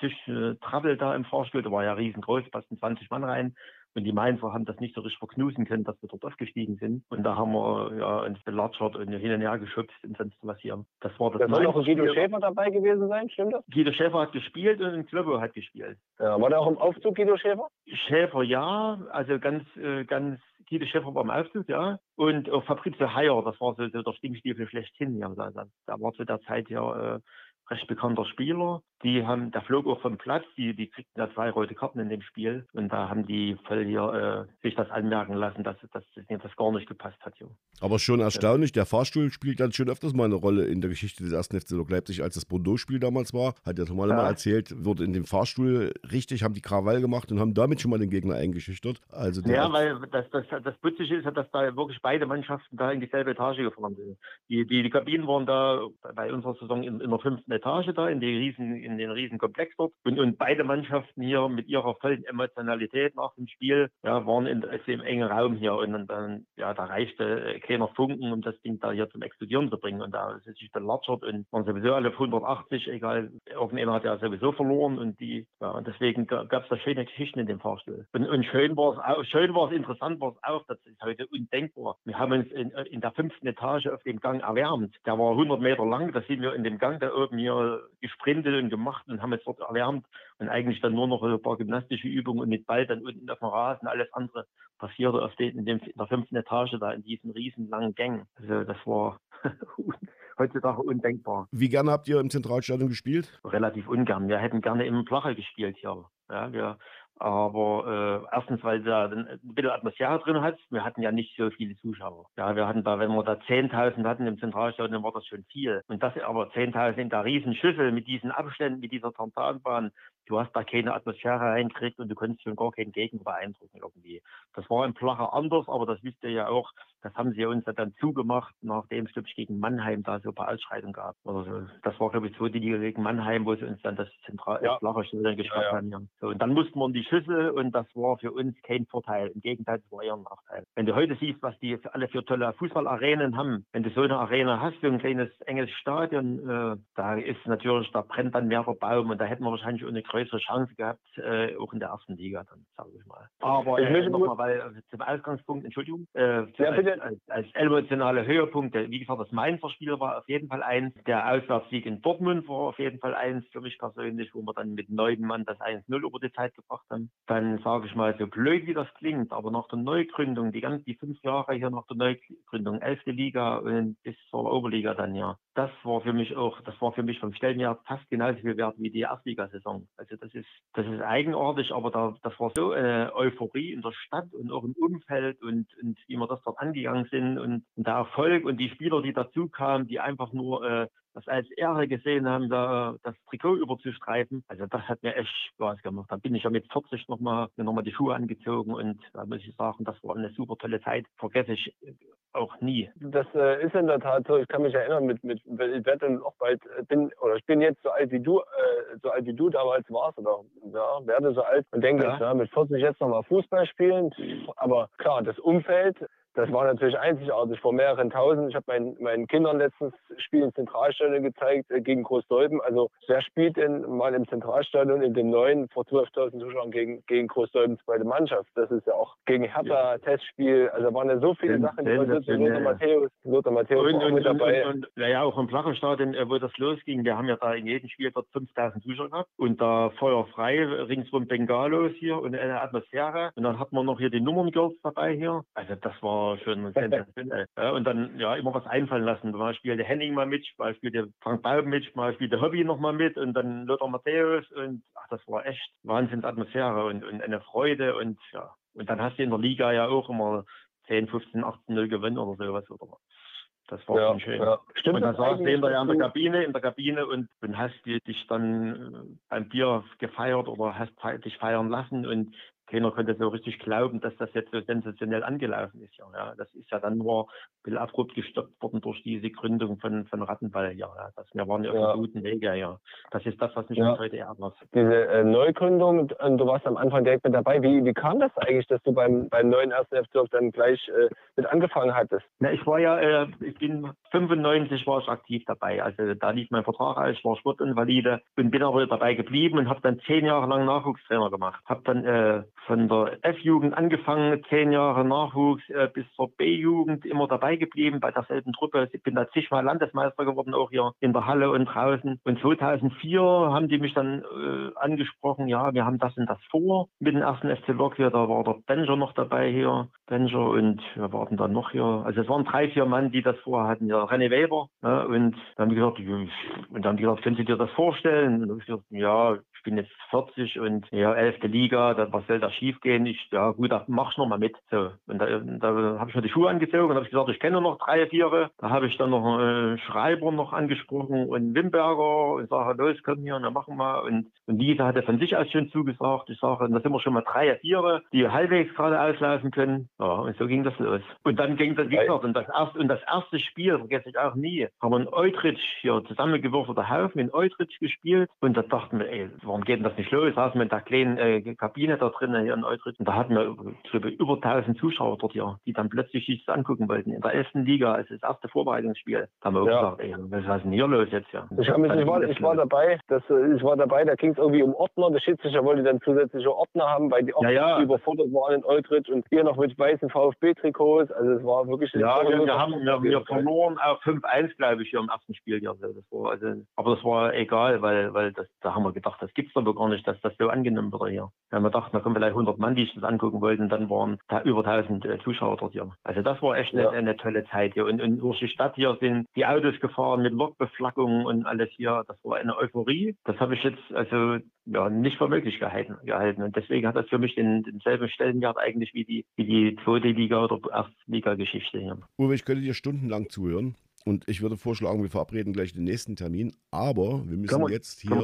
Tischtrabbel da im Fahrstuhl, da war ja riesengroß, passten 20 Mann rein. Und die Mainzer haben das nicht so richtig verknusen können, dass wir dort aufgestiegen sind. Und da haben wir ja uns belatschert und hin und her geschubst und sonst was hier. Das war das. Da soll auch Guido Schäfer dabei gewesen sein, stimmt das? Guido Schäfer hat gespielt und Klobo hat gespielt. Ja, war der auch im Aufzug, Guido Schäfer? Schäfer ja, also ganz, äh, ganz Guido Schäfer war im Aufzug, ja. Und auch Fabrizio Heyer, das war so, so der Stinkstiefel schlechthin. Ja. Da, da war zu der Zeit ja äh, recht bekannter Spieler. Die haben, der flog auch vom Platz, die, die kriegten ja zwei rote Karten in dem Spiel und da haben die voll hier äh, sich das anmerken lassen, dass, dass, dass das gar nicht gepasst hat. Hier. Aber schon erstaunlich, der Fahrstuhl spielt dann schon öfters mal eine Rolle in der Geschichte des ersten FC Leipzig, als das Bordeaux-Spiel damals war. Hat der Thomas ja. mal erzählt, wurde in dem Fahrstuhl richtig, haben die Krawall gemacht und haben damit schon mal den Gegner eingeschüchtert. Also ja, weil das, das, das Putzige ist, dass da wirklich beide Mannschaften da in dieselbe Etage gefahren sind. Die, die, die Kabinen waren da bei unserer Saison in, in der fünften Etage da, in, die riesen, in den riesen Komplex dort. Und, und beide Mannschaften hier mit ihrer vollen Emotionalität nach dem Spiel ja, waren in, im engen Raum hier. Und dann, ja, da reichte keiner Funken, um das Ding da hier zum Explodieren zu bringen. Und da ist sich belatschert und waren sowieso alle auf 180, egal, irgendeiner hat ja sowieso verloren. Und die, ja, und deswegen gab es da schöne Geschichten in dem Fahrstuhl. Und, und schön war es auch, interessant war es auch, das ist heute undenkbar. Wir haben uns in, in der fünften Etage auf dem Gang erwärmt. Der war 100 Meter lang, da sind wir in dem Gang da oben hier gesprintet und gemacht und haben es dort erwärmt und eigentlich dann nur noch ein paar gymnastische Übungen und mit Ball dann unten auf dem Rasen. Alles andere passierte auf den, in, dem, in der fünften Etage da in diesen riesen langen Gängen. Also das war heutzutage undenkbar. Wie gerne habt ihr im Zentralstadion gespielt? Relativ ungern. Wir hätten gerne im Flache gespielt hier. Ja, wir aber äh, erstens, weil du da ein bisschen Atmosphäre drin hast. Wir hatten ja nicht so viele Zuschauer. Ja, wir hatten da, wenn wir da 10.000 hatten im Zentralstadion, dann war das schon viel. Und das aber 10.000 in der Riesenschüssel mit diesen Abständen, mit dieser Tartanbahn, du hast da keine Atmosphäre reinkriegt und du konntest schon gar keinen Gegner beeindrucken irgendwie. Das war im Flacher anders, aber das wisst ihr ja auch, das haben sie uns ja dann zugemacht, nachdem es, glaube ich, gegen Mannheim da so ein paar Ausschreitungen gab. Oder so. Das war, glaube ich, zweite Liga gegen Mannheim, wo sie uns dann das Zentral ja. flache Stadion geschafft ja, ja. haben. Ja. So, und dann mussten wir in die Schüssel und das war für uns kein Vorteil. Im Gegenteil, es war eher ein Nachteil. Wenn du heute siehst, was die alle für tolle Fußballarenen haben, wenn du so eine Arena hast, so ein kleines enges Stadion, äh, da ist natürlich, da brennt dann mehr der Baum und da hätten wir wahrscheinlich auch eine größere Chance gehabt, äh, auch in der ersten Liga dann, sage ich mal. Aber äh, nochmal, weil zum Ausgangspunkt, Entschuldigung, äh, ja, als, als, als emotionale Höhepunkt, wie gesagt, das Mainzer Spiel war auf jeden Fall eins. Der Auswärtssieg in Dortmund war auf jeden Fall eins für mich persönlich, wo wir dann mit neun Mann das 1-0 über die Zeit gebracht haben. Dann sage ich mal, so blöd wie das klingt, aber nach der Neugründung, die ganzen die fünf Jahre hier nach der Neugründung, elfte Liga und bis zur Oberliga dann ja, das war für mich auch, das war für mich vom Stellenwert fast genauso viel wert wie die Erstligasaison. Also das ist, das ist eigenartig, aber da, das war so eine Euphorie in der Stadt und auch im Umfeld und, und wie wir das dort angegangen sind und, und der Erfolg und die Spieler, die dazu kamen, die einfach nur äh, das als Ehre gesehen haben, da das Trikot überzustreifen. Also das hat mir echt Spaß gemacht. Dann bin ich ja mit 40 nochmal noch mal die Schuhe angezogen und da muss ich sagen, das war eine super tolle Zeit. Vergesse ich auch nie. Das äh, ist in der Tat so. Ich kann mich erinnern, mit, mit, ich werde dann auch bald, äh, bin, oder ich bin jetzt so alt wie du, äh, so alt wie du damals warst, oder ja, werde so alt und denke, ja. ja mit 40 jetzt nochmal Fußball spielen. Aber klar, das Umfeld, das war natürlich einzigartig vor mehreren tausend. Ich habe meinen, meinen Kindern letztens Spiel in Zentralstadion gezeigt äh, gegen Großdolben. Also wer spielt denn mal im Zentralstadion in dem neuen vor 12.000 Zuschauern gegen, gegen Großdolbens zweite Mannschaft? Das ist ja auch gegen Hertha ja. Testspiel. Also waren ja so viele den, Sachen. Die Lothar Matthäus, Lothar Matthäus und, und, mit dabei. Und, und, ja, auch im Flachenstadion, äh, wo das losging, wir haben ja da in jedem Spiel dort 5.000 Zuschauer gehabt und da feuerfrei ringsrum Bengalos hier und eine Atmosphäre. Und dann hatten wir noch hier die Nummerngirls dabei hier. Also das war war schon sensationell. ja, und dann ja immer was einfallen lassen. Mal spielt der Henning mal mit, mal spielt der Frank Baum mit, mal spielt der Hobby noch mal mit und dann Lothar Matthäus und ach, das war echt Wahnsinnsatmosphäre und, und eine Freude und ja. Und dann hast du in der Liga ja auch immer 10, 15, 18, 0 gewonnen oder sowas. Oder das war ja, schon schön. Ja. Stimmt und dann saß du in der, in der Kabine, in der Kabine und, und hast dich dann äh, beim Bier gefeiert oder hast dich feiern lassen und keiner konnte so richtig glauben, dass das jetzt so sensationell angelaufen ist. Ja. Das ist ja dann nur ein bisschen abrupt gestoppt worden durch diese Gründung von, von Rattenball. Ja. Das, wir waren ja auf ja. einem guten Wege. Ja. Das ist das, was mich ja. heute ärgert. Diese äh, Neugründung, du warst am Anfang direkt mit dabei. Wie, wie kam das eigentlich, dass du beim, beim neuen ersten FC dann gleich äh, mit angefangen hattest? Na, ich war ja, äh, ich bin 95 war ich aktiv dabei. Also da lief mein Vertrag aus, ich war Sportinvalide und bin aber dabei geblieben und habe dann zehn Jahre lang Nachwuchstrainer gemacht. Habe dann äh, von der F-Jugend angefangen, zehn Jahre Nachwuchs äh, bis zur B-Jugend immer dabei geblieben bei derselben Truppe. Ich bin da zigmal Landesmeister geworden, auch hier in der Halle und draußen. Und 2004 haben die mich dann äh, angesprochen, ja, wir haben das und das vor mit dem ersten FC Lok hier. Da war der Bencher noch dabei hier, Bencher und wir warten dann noch hier. Also es waren drei, vier Mann, die das vorher hatten. Ja, René Weber. Ja, und dann haben die gesagt, und dann haben die gesagt, können Sie dir das vorstellen? Und dann habe ich gesagt, ja, ich bin jetzt 40 und ja, 11. Liga, da, was soll da schief gehen? Ich, ja gut, da mach ich noch mal mit. So. Und da, da habe ich mir die Schuhe angezogen und habe gesagt, ich kenne noch drei, vier. Da habe ich dann noch einen äh, Schreiber noch angesprochen und Wimberger und sage, los, komm hier, und dann machen wir. Und, und Lisa hatte von sich aus schon zugesagt. Ich sage, da sind wir schon mal drei, vier, die halbwegs gerade auslaufen können. Ja, und so ging das los. Und dann ging das, wie gesagt, und das erste, und das erste Spiel, vergesse ich auch nie, haben wir in Eutrich hier zusammengewürfelter Haufen in Eutrich gespielt und da dachten wir, ey, warum geht denn das nicht los? Saßen wir in der kleinen äh, Kabine da drinnen hier in Eutrich und da hatten wir glaube, über 1000 Zuschauer dort hier, die dann plötzlich sich das angucken wollten. In der ersten Liga, als das erste Vorbereitungsspiel, da haben wir ja. gesagt, ey, was ist denn hier los jetzt? Ja? Ich, mich, ich, war, ich war dabei, das, äh, ich war dabei, da ging es irgendwie um Ordner. Der Schiedsrichter wollte dann zusätzliche Ordner haben, weil die Ordner ja, ja. überfordert waren in Eutrich und hier noch mit weißen VfB-Trikots. Also es war wirklich... Ja, wir, wir haben wir, wir verloren auch 5-1, glaube ich, hier im ersten Spiel. Ja. Das war, also, aber das war egal, weil, weil das, da haben wir gedacht, das gibt es aber gar nicht, dass das so angenommen wird hier. Wir haben gedacht, da kommen vielleicht 100 Mann, die sich das angucken wollten, dann waren da über 1000 äh, Zuschauer dort hier. Also das war echt eine, eine tolle Zeit hier. Und, und durch die Stadt hier sind die Autos gefahren mit Lokbeflaggungen und alles hier. Das war eine Euphorie. Das habe ich jetzt also ja, nicht für möglich gehalten, gehalten. Und deswegen hat das für mich den, denselben Stellenwert eigentlich wie die, wie die zweite Liga oder Erstliga-Geschichte hier. Uwe, ich könnte dir stundenlang zuhören. Und ich würde vorschlagen, wir verabreden gleich den nächsten Termin. Aber wir müssen wir, jetzt hier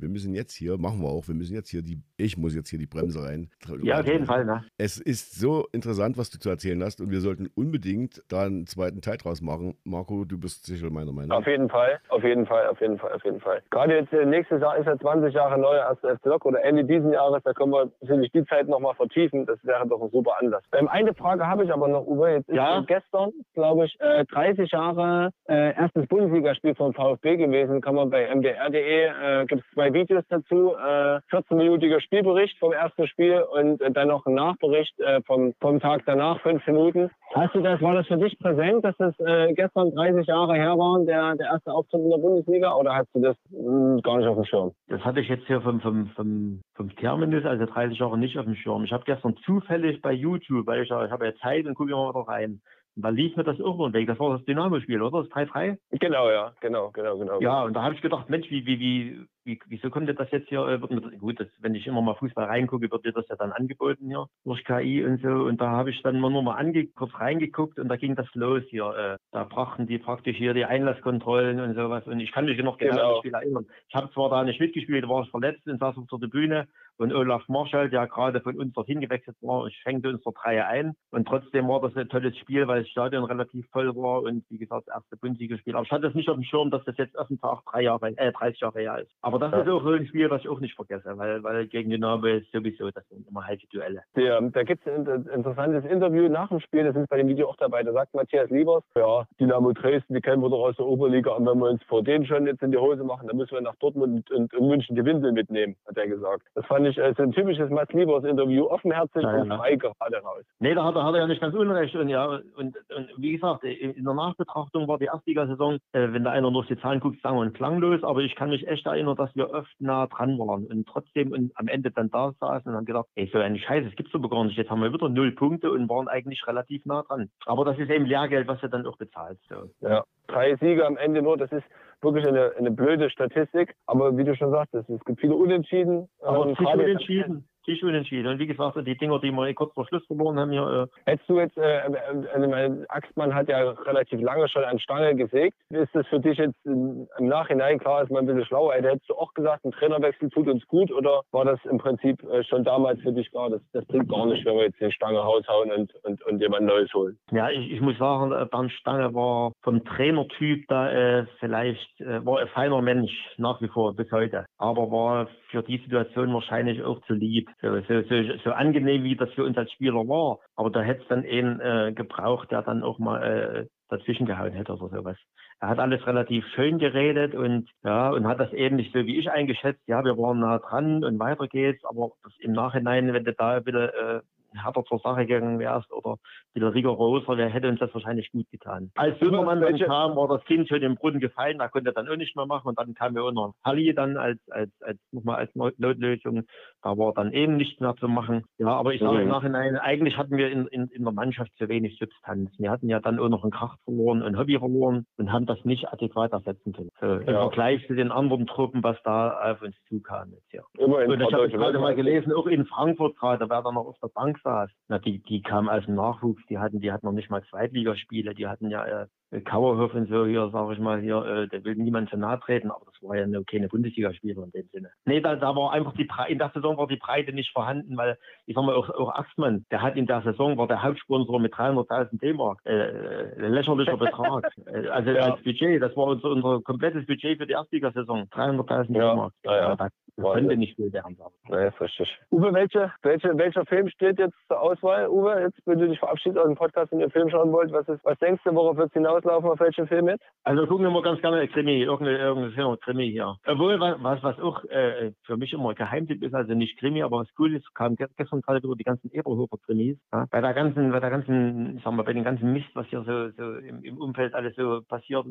wir müssen jetzt hier, machen wir auch, wir müssen jetzt hier die, ich muss jetzt hier die Bremse rein. Ja, auf jeden Fall. Ne? Es ist so interessant, was du zu erzählen hast und wir sollten unbedingt da einen zweiten Teil draus machen. Marco, du bist sicher meiner Meinung. Auf jeden Fall, auf jeden Fall, auf jeden Fall, auf jeden Fall. Gerade jetzt äh, nächstes Jahr ist ja 20 Jahre neuer erster FC Lok oder Ende diesen Jahres, da können wir sicherlich die Zeit nochmal vertiefen. Das wäre doch ein super Anlass. Ähm, eine Frage habe ich aber noch, Uwe. Jetzt ist ja? gestern, glaube ich, äh, 30 Jahre äh, erstes Bundesligaspiel vom VfB gewesen. Kann man bei mdr.de, äh, gibt es Videos dazu äh, 14-minütiger Spielbericht vom ersten Spiel und äh, dann noch ein Nachbericht äh, vom, vom Tag danach, fünf Minuten. Hast du das, war das für dich präsent, dass das äh, gestern 30 Jahre her war, der, der erste Auftritt in der Bundesliga, oder hast du das mh, hm, gar nicht auf dem Schirm? Das hatte ich jetzt hier vom, vom, vom, vom Terminus, also 30 Jahre nicht auf dem Schirm. Ich habe gestern zufällig bei YouTube, weil ich, ich habe ja Zeit und gucke immer wieder rein, da lief mir das irgendwo weg. Das war das Dynamo-Spiel, oder? Das 3-3? Genau, ja, genau, genau, genau. Ja, und da habe ich gedacht, Mensch, wie, wie, wie, wie, wieso kommt das jetzt hier? Äh, mir, gut, das, wenn ich immer mal Fußball reingucke, wird dir das ja dann angeboten hier durch KI und so. Und da habe ich dann nur mal ange kurz reingeguckt und da ging das los hier. Äh, da brachten die praktisch hier die Einlasskontrollen und sowas. Und ich kann mich noch genau, genau. an das Spiel erinnern. Ich habe zwar da nicht mitgespielt, war ich verletzt und saß auf der Tribüne. Und Olaf Marschall, der gerade von uns dorthin gewechselt war, ich hängte uns der Reihe ein. Und trotzdem war das ein tolles Spiel, weil das Stadion relativ voll war und wie gesagt, das erste Bundesligaspiel. Aber ich hatte es nicht auf dem Schirm, dass das jetzt erst ein Tag drei Jahre, äh, 30 Jahre her ist. Aber das ja. ist auch so ein Spiel, was ich auch nicht vergesse, weil, weil gegen Dynamo ist sowieso, das sind immer heiße Duelle. Ja, da gibt es ein interessantes Interview nach dem Spiel, das ist bei dem Video auch dabei. Da sagt Matthias Liebers, ja, Dynamo Dresden, die kennen wir doch aus der Oberliga. Und wenn wir uns vor denen schon jetzt in die Hose machen, dann müssen wir nach Dortmund und, und München die Windel mitnehmen, hat er gesagt. Das fand ich äh, so ein typisches Mats Liebers Interview offenherzig ja, und frei gerade raus. Nee, da hat, er, hat er ja nicht ganz unrecht. Und, ja, und, und wie gesagt, in der Nachbetrachtung war die Erstligasaison, äh, wenn da einer durch die Zahlen guckt, sagen wir klanglos. Aber ich kann mich echt erinnern, dass wir oft nah dran waren und trotzdem und am Ende dann da saßen und haben gedacht, ey, so eine Scheiße, das gibt's aber gar nicht. Jetzt haben wir wieder null Punkte und waren eigentlich relativ nah dran. Aber das ist eben Lehrgeld, was du dann auch bezahlst. So. Ja, drei Siege am Ende nur, das ist wirklich eine, eine blöde Statistik. Aber wie du schon sagst, es gibt viele Unentschieden. Aber ähm, viele Unentschieden. Tisch unentschieden. Und wie gesagt, die Dinger, die wir kurz vor Schluss verloren haben, hier. Äh Hättest du jetzt, äh, äh, Axtmann hat ja relativ lange schon an Stange gesägt. Ist das für dich jetzt im Nachhinein klar, ist man ein bisschen schlauer? Hättest du auch gesagt, ein Trainerwechsel tut uns gut oder war das im Prinzip äh, schon damals für dich klar, das, das bringt gar nicht, wenn wir jetzt die Stange raushauen und, und, und jemand Neues holen? Ja, ich, ich muss sagen, äh, Bernd Stange war vom Trainertyp da äh, vielleicht, äh, war ein feiner Mensch nach wie vor bis heute, aber war für die Situation wahrscheinlich auch zu lieb so, so, so, so angenehm, wie das für uns als Spieler war. Aber da hätte es dann einen äh, gebraucht, der dann auch mal äh, dazwischen gehauen hätte oder sowas. Er hat alles relativ schön geredet und ja, und hat das ähnlich so wie ich eingeschätzt. Ja, wir waren nah dran und weiter geht's, aber im Nachhinein, wenn du da wieder äh, härter zur Sache gegangen wärst oder ein bisschen rigoroser, wer hätte uns das wahrscheinlich gut getan. Als Böhmermann dann kam, war das Kind schon im Brunnen gefallen, da konnte er dann auch nicht mehr machen und dann kam ja auch noch Halli dann als, als, als, nochmal als Notlösung, da war dann eben nichts mehr zu machen. Ja, aber ich sage mhm. im Nachhinein, eigentlich hatten wir in, in, in der Mannschaft zu wenig Substanz. Wir hatten ja dann auch noch einen Kraft verloren, ein Hobby verloren und haben das nicht adäquat ersetzen können. So, Im Vergleich zu den anderen Truppen, was da auf uns zukam jetzt ja. Immerhin und ich habe gerade mal gelesen, auch in Frankfurt gerade, wer da noch auf der Bank saß, na, die, die kamen dem Nachwuchs, die hatten, die hatten noch nicht mal Zweitligaspiele, die hatten ja äh, Kauerhof und so hier, sage ich mal hier, äh, der will niemand zu nahe treten, aber das war ja eine, keine Bundesligaspieler in dem Sinne. Nee, da, da war einfach die Breite, in der Saison war die Breite nicht vorhanden, weil ich sag mal, auch, auch Axmann, der hat in der Saison, war der Hauptsponsor mit 300.000 D-Mark, äh, äh, lächerlicher Betrag. Äh, also ja. als Budget, das war unser, unser komplettes Budget für die Erstligasaison, 300.000 ja. D-Mark. Ja, ja. Da konnte nicht viel werden. Nee, ist richtig. Uwe, welche, welche, welcher Film steht jetzt zur Auswahl? Uwe, jetzt, wenn du dich verabschiedest aus dem Podcast und den Film schauen wollt, was, ist, was denkst du, worauf wird es hinauslaufen, auf welchen Film jetzt? Also gucken wir mal ganz gerne Krimi, irgendein, irgendein Krimi hier. Obwohl, was, was auch äh, für mich immer Geheimtipp ist, also nicht Krimi, aber was cool ist, kam gestern gerade über die ganzen Eberhofer Krimis. Ja? Bei der ganzen, bei der ganzen, ich sag mal, bei den ganzen Mist, was hier so, so im, im Umfeld alles so passiert,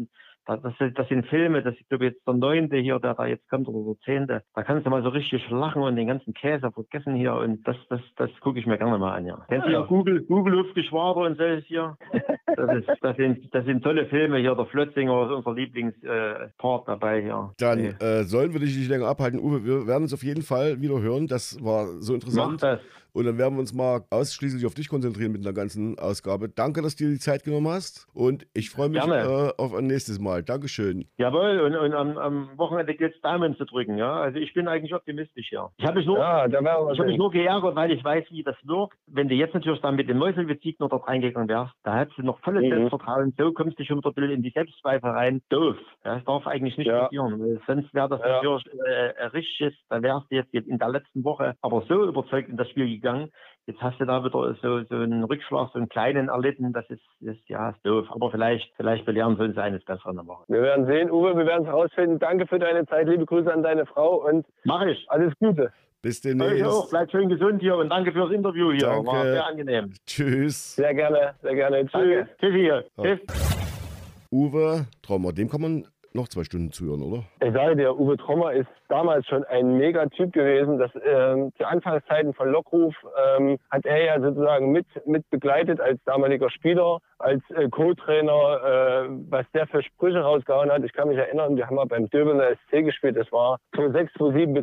das, das, das sind Filme, das ist glaube jetzt der neunte hier, der da jetzt kommt, oder der zehnte. Da kannst du mal so richtig lachen und den ganzen Käse vergessen hier und das, das, das gucke ich mir gerne mal an, ja. Kennst du ja Google, Google Luftgeschwader und solches hier? Das, ist, das, sind, das sind tolle Filme hier. Der Flötzinger ist unser Lieblingspart äh, dabei hier. Dann äh, sollen wir dich nicht länger abhalten. Uwe, wir werden uns auf jeden Fall wieder hören. Das war so interessant. Mach das. Und dann werden wir uns mal ausschließlich auf dich konzentrieren mit einer ganzen Ausgabe. Danke, dass du dir die Zeit genommen hast. Und ich freue mich äh, auf ein nächstes Mal. Dankeschön. Jawohl, und, und am, am, Wochenende geht es Daumen zu drücken. Ja? Also ich bin eigentlich optimistisch, ja. Ich habe mich, nur, ja, ich hab mich nur geärgert, weil ich weiß, wie das wirkt. Wenn du jetzt natürlich dann mit dem Mäuselbezieg noch dort reingegangen wärst, da hättest du noch volles mhm. Selbstvertrauen. So kommst du schon wieder in die Selbstzweifel rein. Doof. Ja, das darf eigentlich nicht ja. passieren. Sonst wäre das ja. natürlich äh, richtig. Da wärst du jetzt in der letzten Woche aber so überzeugt in das Spiel gegangen. Jetzt hast du da wieder so, so einen Rückschlag, so einen kleinen erlitten. Das ist, ist ja ist doof. Aber vielleicht, vielleicht belehren sie uns eines Besseren machen. Wir werden sehen, Uwe, wir werden es herausfinden. Danke für deine Zeit. Liebe Grüße an deine Frau und Mach ich. alles Gute. Bis demnächst. auch. Bleib schön gesund hier und danke fürs Interview hier. Danke. War sehr angenehm. Tschüss. Sehr gerne, sehr gerne. Tschüss. Tschüss hier. Tschüss. Uwe Traumer, dem kann man noch zwei Stunden zuhören, oder? Ich sage dir, Uwe Trommer ist damals schon ein mega Typ gewesen. Das, ähm, zu Anfangszeiten von Lockruf ähm, hat er ja sozusagen mit, mit begleitet als damaliger Spieler, als äh, Co-Trainer, äh, was der für Sprüche rausgehauen hat. Ich kann mich erinnern, wir haben mal beim Döbener SC gespielt. Das war 2006, 2007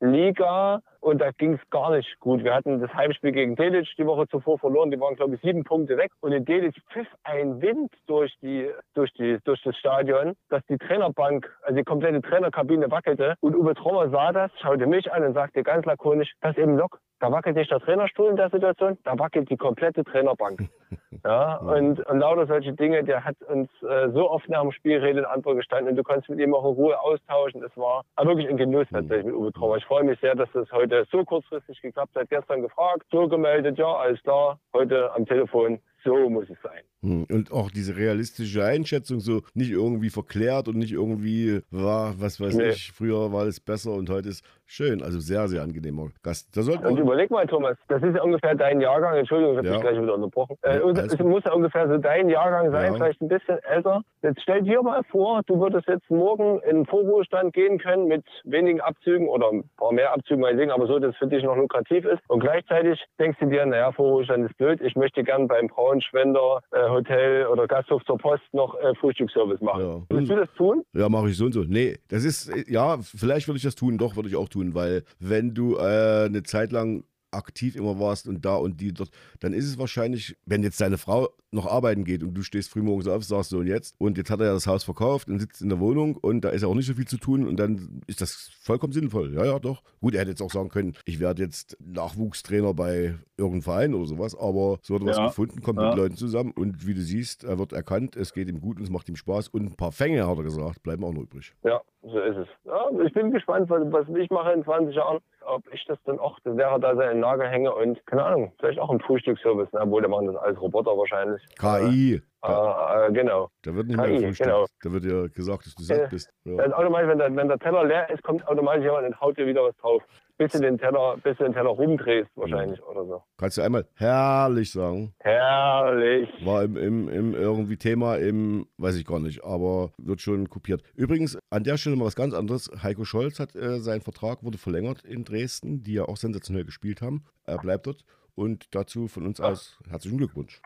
Bezirksliga und da ging es gar nicht gut. Wir hatten das Heimspiel gegen Delic die Woche zuvor verloren. Die waren, glaube ich, sieben Punkte weg. Und in Delic pfiff ein Wind durch, die, durch, die, durch das Stadion, dass die Trainerbank, also die komplette Trainerkabine wackelte. Und Uwe Trommer sah das, schaute mich an und sagte ganz lakonisch, das ist eben Lok. Da wackelt nicht der Trainerstuhl in der Situation, da wackelt die komplette Trainerbank. Ja, und, und lauter solche Dinge, der hat uns äh, so oft nach dem Spiel Rede und Antwort gestanden und du konntest mit ihm auch in Ruhe austauschen. Das war wirklich ein Genuss tatsächlich mit Uwe Trommer. Ich freue mich sehr, dass das heute so kurzfristig geklappt hat. Gestern gefragt, so gemeldet, ja, alles klar. Heute am Telefon, so muss es sein. Hm, und auch diese realistische Einschätzung, so nicht irgendwie verklärt und nicht irgendwie, war, was weiß nee. ich, früher war es besser und heute ist schön. Also sehr, sehr angenehmer Gast. und überleg mal, Thomas, das ist ja ungefähr dein Jahrgang. Entschuldigung, ich habe ja. dich gleich wieder unterbrochen. Äh, es muss ja ungefähr so dein Jahrgang sein, ja. vielleicht ein bisschen älter. Jetzt stell dir mal vor, du würdest jetzt morgen in den Vorruhestand gehen können mit wenigen Abzügen oder ein paar mehr Abzügen, meinetwegen, aber so, dass es für dich noch lukrativ ist. Und gleichzeitig denkst du dir, naja, Vorruhestand ist blöd, ich möchte gern beim Braunschwender äh, Hotel oder Gasthof zur Post noch äh, Frühstücksservice machen. Ja. Willst du das tun? Ja, mache ich so und so. Nee, das ist, ja, vielleicht würde ich das tun, doch, würde ich auch tun, weil wenn du äh, eine Zeit lang aktiv immer warst und da und die dort, dann ist es wahrscheinlich, wenn jetzt deine Frau noch arbeiten geht und du stehst frühmorgens auf, sagst so und jetzt und jetzt hat er ja das Haus verkauft und sitzt in der Wohnung und da ist ja auch nicht so viel zu tun und dann ist das vollkommen sinnvoll. Ja, ja, doch. Gut, er hätte jetzt auch sagen können, ich werde jetzt Nachwuchstrainer bei irgendeinem Verein oder sowas, aber so hat er ja. was gefunden, kommt ja. mit Leuten zusammen und wie du siehst, er wird erkannt, es geht ihm gut und es macht ihm Spaß und ein paar Fänge, hat er gesagt, bleiben auch noch übrig. Ja, so ist es. Ja, ich bin gespannt, was, was ich mache in 20 Jahren, ob ich das dann auch, das wäre da seinen Lager hänge und keine Ahnung, vielleicht auch ein Frühstücksservice, ne? obwohl der machen das als Roboter wahrscheinlich. KI. Ah, äh, genau. Da wird nicht KI, mehr genau. Da wird ja gesagt, dass du satt bist. Ja. automatisch, wenn der, wenn der Teller leer ist, kommt automatisch jemand und haut dir wieder was drauf bis du den Teller, bis du den Teller rumdrehst wahrscheinlich ja. oder so. Kannst du einmal herrlich sagen. Herrlich. War im, im, im irgendwie Thema im, weiß ich gar nicht, aber wird schon kopiert. Übrigens, an der Stelle mal was ganz anderes. Heiko Scholz hat äh, sein Vertrag wurde verlängert in Dresden, die ja auch sensationell gespielt haben. Er bleibt dort. Und dazu von uns aus herzlichen Glückwunsch.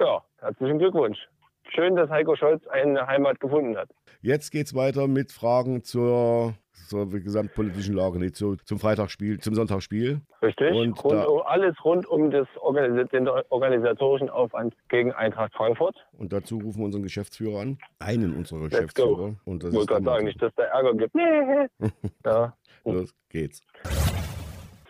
Ja, herzlichen Glückwunsch. Schön, dass Heiko Scholz eine Heimat gefunden hat. Jetzt geht es weiter mit Fragen zur zur gesamtpolitischen Lage, nicht zu, zum Freitagsspiel, zum Sonntagsspiel. Richtig, und rund, um, alles rund um das Organis den organisatorischen Aufwand gegen Eintracht Frankfurt. Und dazu rufen wir unseren Geschäftsführer an, einen unserer Let's Geschäftsführer. Go. Und das ich wollte gerade sagen, nicht, dass da Ärger gibt. ja. Los geht's.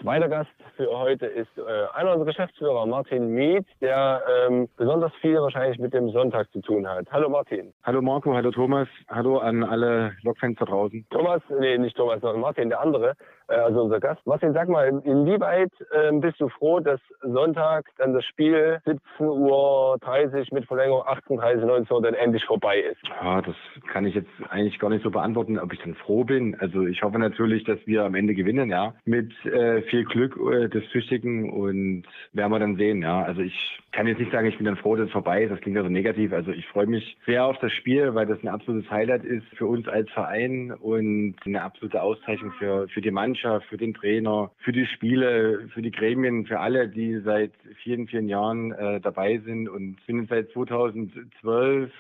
Zweiter Gast für heute ist äh, einer unserer Geschäftsführer, Martin Miet, der ähm, besonders viel wahrscheinlich mit dem Sonntag zu tun hat. Hallo Martin. Hallo Marco, hallo Thomas, hallo an alle Lokfans da draußen. Thomas, nee, nicht Thomas, sondern Martin, der andere, also unser Gast. Martin, sag mal, inwieweit äh, bist du froh, dass Sonntag dann das Spiel 17.30 Uhr mit Verlängerung 18.30 19 Uhr dann endlich vorbei ist? Ja, das kann ich jetzt eigentlich gar nicht so beantworten, ob ich dann froh bin. Also ich hoffe natürlich, dass wir am Ende gewinnen, ja, mit äh, viel Glück äh, des Tüchtigen und werden wir dann sehen, ja. Also ich kann jetzt nicht sagen, ich bin dann froh, dass es vorbei ist. Das klingt ja so negativ. Also ich freue mich sehr auf das Spiel, weil das ein absolutes Highlight ist für uns als Verein und eine absolute Auszeichnung für, für die Mannschaft, für den Trainer, für die Spiele, für die Gremien, für alle, die seit vielen, vielen Jahren äh, dabei sind und sind seit 2012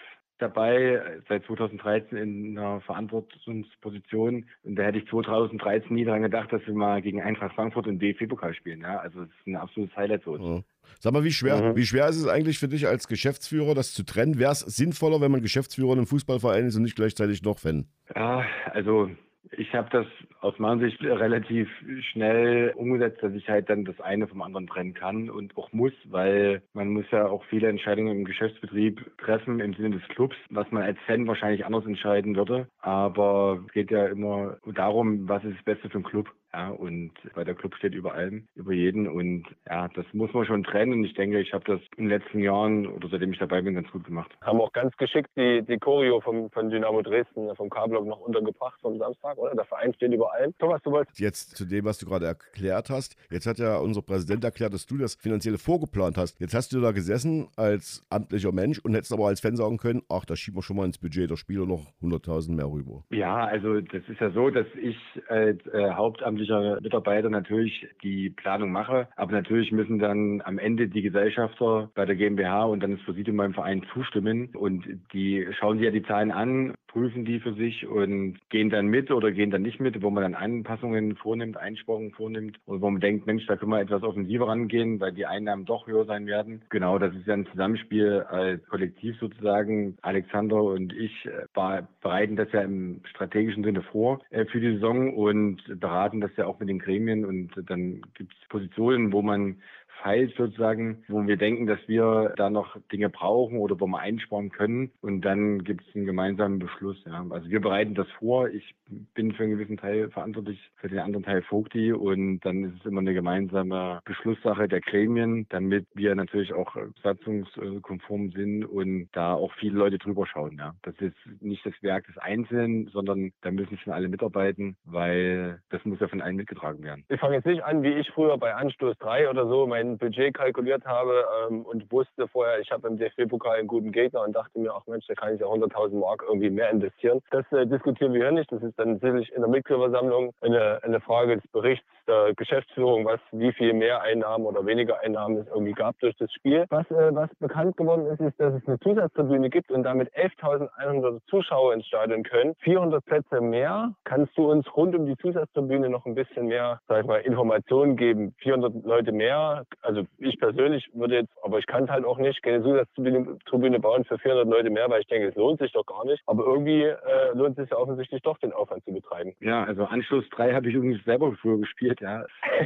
dabei, seit 2013 in einer Verantwortungsposition. Und da hätte ich 2013 nie daran gedacht, dass wir mal gegen Eintracht Frankfurt und DFB-Pokal spielen. Ja, also es ist ein absolutes Highlight für uns. Ja. Sag mal, wie schwer, mhm. wie schwer ist es eigentlich für dich als Geschäftsführer, das zu trennen? Wäre es sinnvoller, wenn man Geschäftsführer in einem Fußballverein ist und nicht gleichzeitig noch Fan? Ja, also ich habe das aus meiner Sicht relativ schnell umgesetzt, dass ich halt dann das eine vom anderen trennen kann und auch muss, weil man muss ja auch viele Entscheidungen im Geschäftsbetrieb treffen im Sinne des Clubs, was man als Fan wahrscheinlich anders entscheiden würde. Aber es geht ja immer darum, was ist das Beste für den Club. Ja, und weil der Club steht über allem, über jeden. Und ja, das muss man schon trennen. Und ich denke, ich habe das in den letzten Jahren oder seitdem ich dabei bin, ganz gut gemacht. Haben auch ganz geschickt die, die Choreo vom, von Dynamo Dresden, vom K-Block noch untergebracht vom Samstag, oder? Der Verein steht über allem. Thomas, du wolltest. Jetzt zu dem, was du gerade erklärt hast. Jetzt hat ja unser Präsident erklärt, dass du das finanzielle vorgeplant hast. Jetzt hast du da gesessen als amtlicher Mensch und hättest aber als Fan sagen können, ach, da schieben wir schon mal ins Budget der Spieler noch 100.000 mehr rüber. Ja, also das ist ja so, dass ich als äh, Hauptamt hauptamtlicher Mitarbeiter natürlich die Planung mache. Aber natürlich müssen dann am Ende die Gesellschafter bei der GmbH und dann das Präsidium beim Verein zustimmen. Und die schauen sich ja die Zahlen an, prüfen die für sich und gehen dann mit oder gehen dann nicht mit, wo man dann Anpassungen vornimmt, Einsparungen vornimmt und wo man denkt, Mensch, da können wir etwas offensiver rangehen, weil die Einnahmen doch höher sein werden. Genau, das ist ja ein Zusammenspiel als Kollektiv sozusagen. Alexander und ich äh, bereiten das ja im strategischen Sinne vor äh, für die Saison und beraten das ja auch mit den Gremien und dann gibt es Positionen, wo man feilt sozusagen, wo wir denken, dass wir da noch Dinge brauchen oder wo wir einsparen können. Und dann gibt es einen gemeinsamen Beschluss. Ja. Also wir bereiten das vor. Ich bin für einen gewissen Teil verantwortlich, für den anderen Teil Vogti. Und dann ist es immer eine gemeinsame Beschlusssache der Gremien, damit wir natürlich auch satzungskonform sind und da auch viele Leute drüber schauen. Ja. Das ist nicht das Werk des Einzelnen, sondern da müssen schon alle mitarbeiten, weil das muss ja von allen mitgetragen werden. Ich fange jetzt nicht an, wie ich früher bei Anstoß 3 oder so Budget kalkuliert habe ähm, und wusste vorher, ich habe im DFB-Pokal einen guten Gegner und dachte mir, ach Mensch, da kann ich ja 100.000 Mark irgendwie mehr investieren. Das äh, diskutieren wir hier nicht. Das ist dann sicherlich in der Mitgliederversammlung eine, eine Frage des Berichts der Geschäftsführung, was wie viel mehr Einnahmen oder weniger Einnahmen es irgendwie gab durch das Spiel. Was, äh, was bekannt geworden ist, ist, dass es eine Zusatztribüne gibt und damit 11.100 Zuschauer ins Stadion können. 400 Plätze mehr. Kannst du uns rund um die Zusatztribüne noch ein bisschen mehr, sag ich mal, Informationen geben? 400 Leute mehr also ich persönlich würde jetzt, aber ich kann es halt auch nicht, keine Zusatztribüne bauen für 400 Leute mehr, weil ich denke, es lohnt sich doch gar nicht. Aber irgendwie äh, lohnt es sich ja offensichtlich doch, den Aufwand zu betreiben. Ja, also Anschluss 3 habe ich übrigens selber früher gespielt, ja.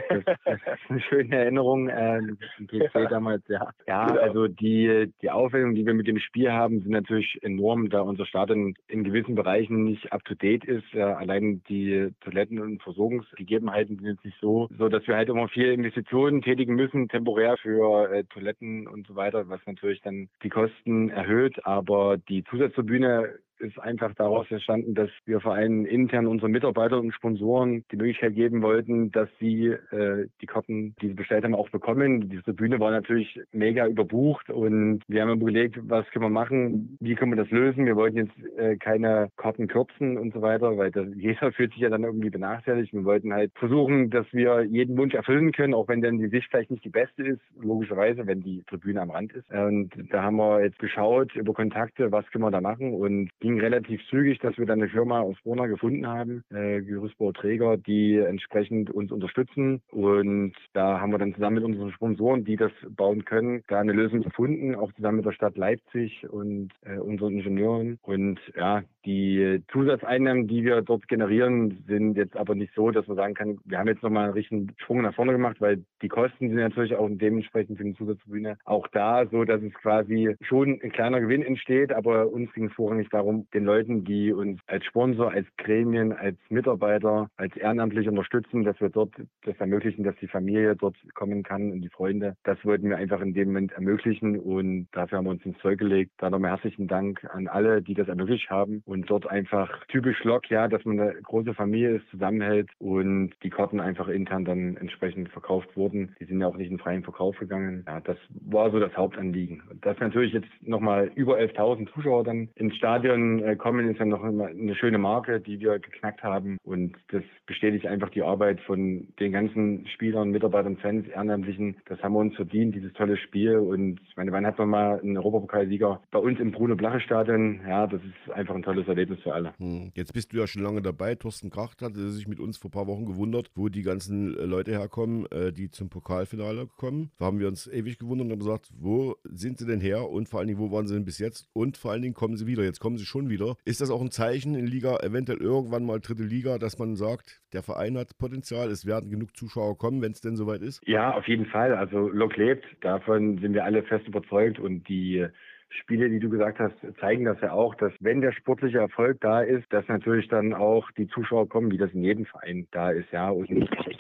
Das, das ist eine schöne Erinnerung, äh, PC damals, ja. Ja, genau. also die, die Aufwendungen, die wir mit dem Spiel haben, sind natürlich enorm, da unser Stadion in gewissen Bereichen nicht up to date ist. Ja, allein die Toiletten und Versorgungsgegebenheiten sind jetzt nicht so, so dass wir halt immer viel Investitionen tätigen müssen müssen temporär für äh, Toiletten und so weiter, was natürlich dann die Kosten erhöht. Aber die Zusatztribüne ist einfach daraus entstanden, dass wir Vereinen intern unseren Mitarbeitern und Sponsoren die Möglichkeit geben wollten, dass sie äh, die Karten, die sie bestellt haben, auch bekommen. Diese Bühne war natürlich mega überbucht und wir haben überlegt, was können wir machen, wie können wir das lösen. Wir wollten jetzt äh, keine Karten kürzen und so weiter, weil das, jeder fühlt sich ja dann irgendwie benachteiligt. Wir wollten halt versuchen, dass wir jeden Wunsch erfüllen können, auch wenn dann die Sicht vielleicht nicht die beste ist, logischerweise, wenn die Tribüne am Rand ist. Und da haben wir jetzt geschaut über Kontakte, was können wir da machen und ging relativ zügig, dass wir dann eine Firma aus Brunner gefunden haben, äh, Gerüstbauträger, die entsprechend uns unterstützen. Und da haben wir dann zusammen mit unseren Sponsoren, die das bauen können, da eine Lösung gefunden, auch zusammen mit der Stadt Leipzig und äh, unseren Ingenieuren. Und ja, die Zusatzeinnahmen, die wir dort generieren, sind jetzt aber nicht so, dass man sagen kann, wir haben jetzt nochmal einen richtigen Sprung nach vorne gemacht, weil die Kosten sind natürlich auch dementsprechend für die Zusatzbühne auch da, so dass es quasi schon ein kleiner Gewinn entsteht, aber uns ging es vorrangig darum, den Leuten, die uns als Sponsor, als Gremien, als Mitarbeiter, als ehrenamtlich unterstützen, dass wir dort das ermöglichen, dass die Familie dort kommen kann und die Freunde. Das wollten wir einfach in dem Moment ermöglichen und dafür haben wir uns ins Zeug gelegt. Da nochmal herzlichen Dank an alle, die das ermöglicht haben und dort einfach typisch Lok, ja, dass man eine große Familie ist, zusammenhält und die Karten einfach intern dann entsprechend verkauft wurden. Die sind ja auch nicht in freien Verkauf gegangen. Ja, das war so das Hauptanliegen. Dass natürlich jetzt nochmal über 11.000 Zuschauer dann ins Stadion äh, kommen, ist ja noch eine schöne Marke, die wir geknackt haben. Und das bestätigt einfach die Arbeit von den ganzen Spielern, Mitarbeitern, Fans, Ehrenamtlichen. Das haben wir uns verdient, dieses tolle Spiel. Und ich meine, wann hat man mal einen Europapokalsieger bei uns im Bruno-Blache-Stadion? Ja, das ist einfach ein tolles Erlebnis für alle. Hm. Jetzt bist du ja schon lange dabei. Thorsten Kracht hatte sich mit uns vor ein paar Wochen gewundert, wo die ganzen äh, Leute herkommen, äh, die zum Pokalfinale kommen. Da haben wir uns ewig gewundert und haben gesagt, wo sind sie denn her? Und vor allen Dingen, wo waren sie denn bis jetzt? Und vor allen Dingen kommen sie wieder. Jetzt kommen sie schon wieder. Ist das auch ein Zeichen in Liga, eventuell irgendwann mal dritte Liga, dass man sagt, der Verein hat Potenzial, es werden genug Zuschauer kommen, wenn es denn soweit ist? Ja, auf jeden Fall. Also Lok lebt, davon sind wir alle fest überzeugt und die Spiele, die du gesagt hast, zeigen das ja auch, dass wenn der sportliche Erfolg da ist, dass natürlich dann auch die Zuschauer kommen, wie das in jedem Verein da ist, ja. Und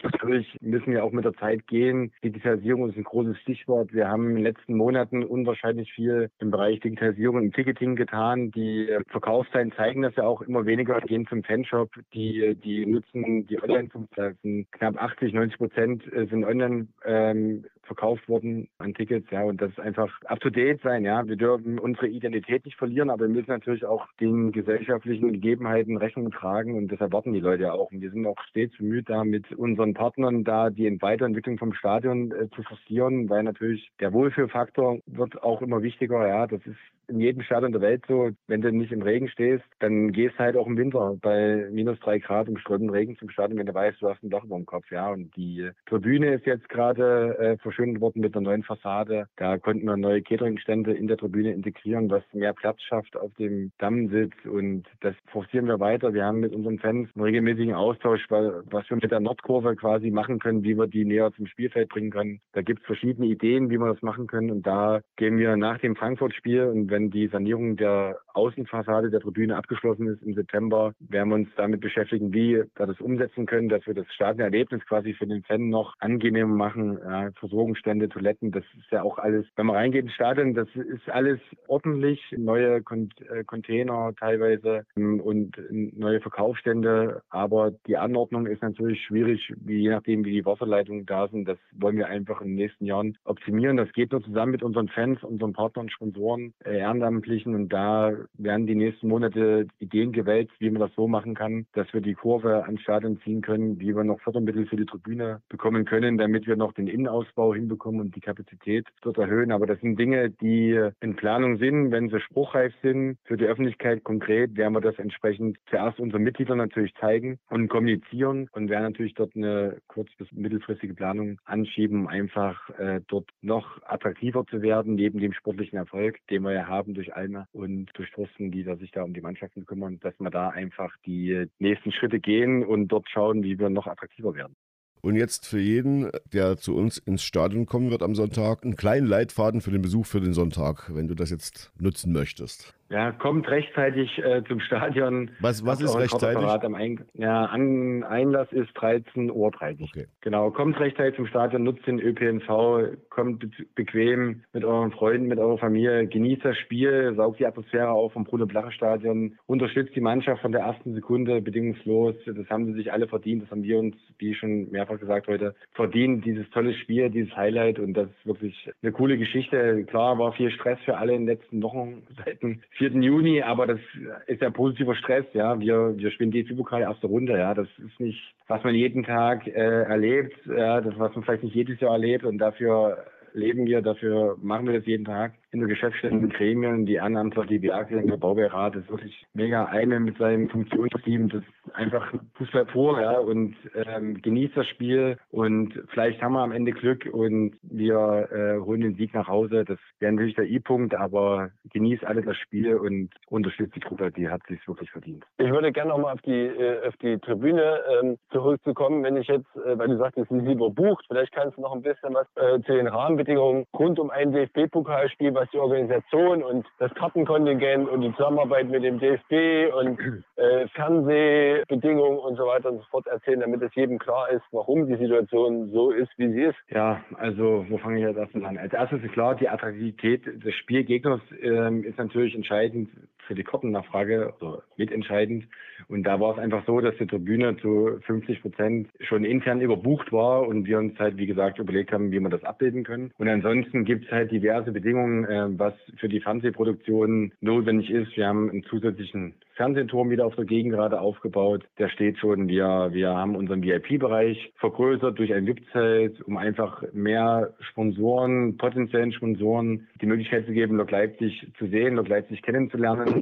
natürlich müssen wir auch mit der Zeit gehen. Digitalisierung ist ein großes Stichwort. Wir haben in den letzten Monaten unwahrscheinlich viel im Bereich Digitalisierung und Ticketing getan. Die Verkaufszahlen zeigen das ja auch immer weniger, gehen zum Fanshop, die, die nutzen die Online-Funktionen. Knapp 80, 90 Prozent sind online ähm, verkauft worden an Tickets, ja, und das ist einfach up to date sein, ja. Wir dürfen unsere Identität nicht verlieren, aber wir müssen natürlich auch den gesellschaftlichen Gegebenheiten Rechnung tragen und das erwarten die Leute ja auch. Und wir sind auch stets bemüht, da mit unseren Partnern da die Weiterentwicklung vom Stadion äh, zu forcieren, weil natürlich der Wohlfühlfaktor wird auch immer wichtiger, ja. Das ist in jedem Stadion der Welt so, wenn du nicht im Regen stehst, dann gehst du halt auch im Winter bei minus drei Grad im strömenden Regen zum Stadion, wenn du weißt, du hast ein Dach über dem Kopf, ja. Und die Tribüne ist jetzt gerade äh, verschönert worden mit einer neuen Fassade. Da konnten wir neue Cateringstände in der Tribüne integrieren, was mehr Platz schafft auf dem Dammsitz und das forcieren wir weiter. Wir haben mit unseren Fans einen regelmäßigen Austausch, was wir mit der Nordkurve quasi machen können, wie wir die näher zum Spielfeld bringen können. Da gibt es verschiedene Ideen, wie wir das machen können und da gehen wir nach dem Frankfurt-Spiel und wenn die Sanierung der Außenfassade der Tribüne abgeschlossen ist im September, werden wir uns damit beschäftigen, wie wir das umsetzen können, dass wir das Stadionerlebnis quasi für den Fan noch angenehmer machen. Ja, Versorgungsstände, Toiletten, das ist ja auch alles, wenn man reingeht ins Stadion, das ist alles ordentlich. Neue äh, Container teilweise ähm, und neue Verkaufsstände. Aber die Anordnung ist natürlich schwierig, je nachdem, wie die Wasserleitungen da sind. Das wollen wir einfach in den nächsten Jahren optimieren. Das geht nur zusammen mit unseren Fans, unseren Partnern, Sponsoren, äh, Ehrenamtlichen. Und da werden die nächsten Monate Ideen gewälzt, wie man das so machen kann, dass wir die Kurve ans Stadion ziehen können, wie wir noch Fördermittel für die Tribüne bekommen können, damit wir noch den Innenausbau hinbekommen und die Kapazität dort erhöhen. Aber das sind Dinge, die in Planung sind. Wenn sie spruchreif sind für die Öffentlichkeit konkret, werden wir das entsprechend zuerst unseren Mitgliedern natürlich zeigen und kommunizieren und werden natürlich dort eine kurz- bis mittelfristige Planung anschieben, um einfach äh, dort noch attraktiver zu werden, neben dem sportlichen Erfolg, den wir ja haben durch Alma und durch Thorsten, die da sich da um die Mannschaften kümmern, dass wir da einfach die nächsten Schritte gehen und dort schauen, wie wir noch attraktiver werden. Und jetzt für jeden, der zu uns ins Stadion kommen wird am Sonntag, einen kleinen Leitfaden für den Besuch für den Sonntag, wenn du das jetzt nutzen möchtest. Ja, kommt rechtzeitig äh, zum Stadion. Was, was ist rechtzeitig? Am Ein ja, an Einlass ist 13.30 Uhr. Okay. Genau, kommt rechtzeitig zum Stadion, nutzt den ÖPNV, kommt be bequem mit euren Freunden, mit eurer Familie, genießt das Spiel, saugt die Atmosphäre auf vom Bruno-Blache-Stadion, unterstützt die Mannschaft von der ersten Sekunde bedingungslos. Das haben sie sich alle verdient. Das haben wir uns, wie schon mehrfach gesagt heute, verdient. Dieses tolle Spiel, dieses Highlight und das ist wirklich eine coole Geschichte. Klar war viel Stress für alle in den letzten Wochen seit dem 4. Juni, aber das ist ja positiver Stress. Ja, wir, wir spielen DFB-Pokal erste Runde. Ja, das ist nicht, was man jeden Tag äh, erlebt. Ja, das was man vielleicht nicht jedes Jahr erlebt und dafür leben wir, dafür machen wir das jeden Tag in der Geschäftsstelle, in Gremien, die Ehrenamtler, die Werke, der Baubeirat ist wirklich mega eine mit seinem Funktionsteam. Das ist einfach Fußball pur, ja, und ähm, genießt das Spiel und vielleicht haben wir am Ende Glück und wir äh, holen den Sieg nach Hause. Das wäre natürlich der I-Punkt, aber genießt alle das Spiel und unterstützt die Truppe, die hat sich wirklich verdient. Ich würde gerne nochmal auf die, äh, auf die Tribüne ähm, zurückzukommen, wenn ich jetzt, äh, weil du sagst, es ist lieber bucht, vielleicht kannst du noch ein bisschen was äh, zu den Rahmenbedingungen rund um ein DFB-Pokalspiel, was die Organisation und das Kartenkontingent und die Zusammenarbeit mit dem DFB und äh, Fernsehbedingungen und so weiter und so fort erzählen, damit es jedem klar ist, warum die Situation so ist, wie sie ist? Ja, also wo fange ich jetzt erstmal an? Als erstes ist klar, die Attraktivität des Spielgegners ähm, ist natürlich entscheidend für die Kartennachfrage oder mitentscheidend. Und da war es einfach so, dass die Tribüne zu 50 Prozent schon intern überbucht war und wir uns halt, wie gesagt, überlegt haben, wie wir das abbilden können. Und ansonsten gibt es halt diverse Bedingungen, äh, was für die Fernsehproduktion notwendig ist. Wir haben einen zusätzlichen Fernsehturm wieder auf der Gegend gerade aufgebaut. Der steht schon. Wir, wir haben unseren VIP-Bereich vergrößert durch ein VIP-Zelt, um einfach mehr Sponsoren, potenziellen Sponsoren die Möglichkeit zu geben, Lok Leipzig zu sehen, Lok Leipzig kennenzulernen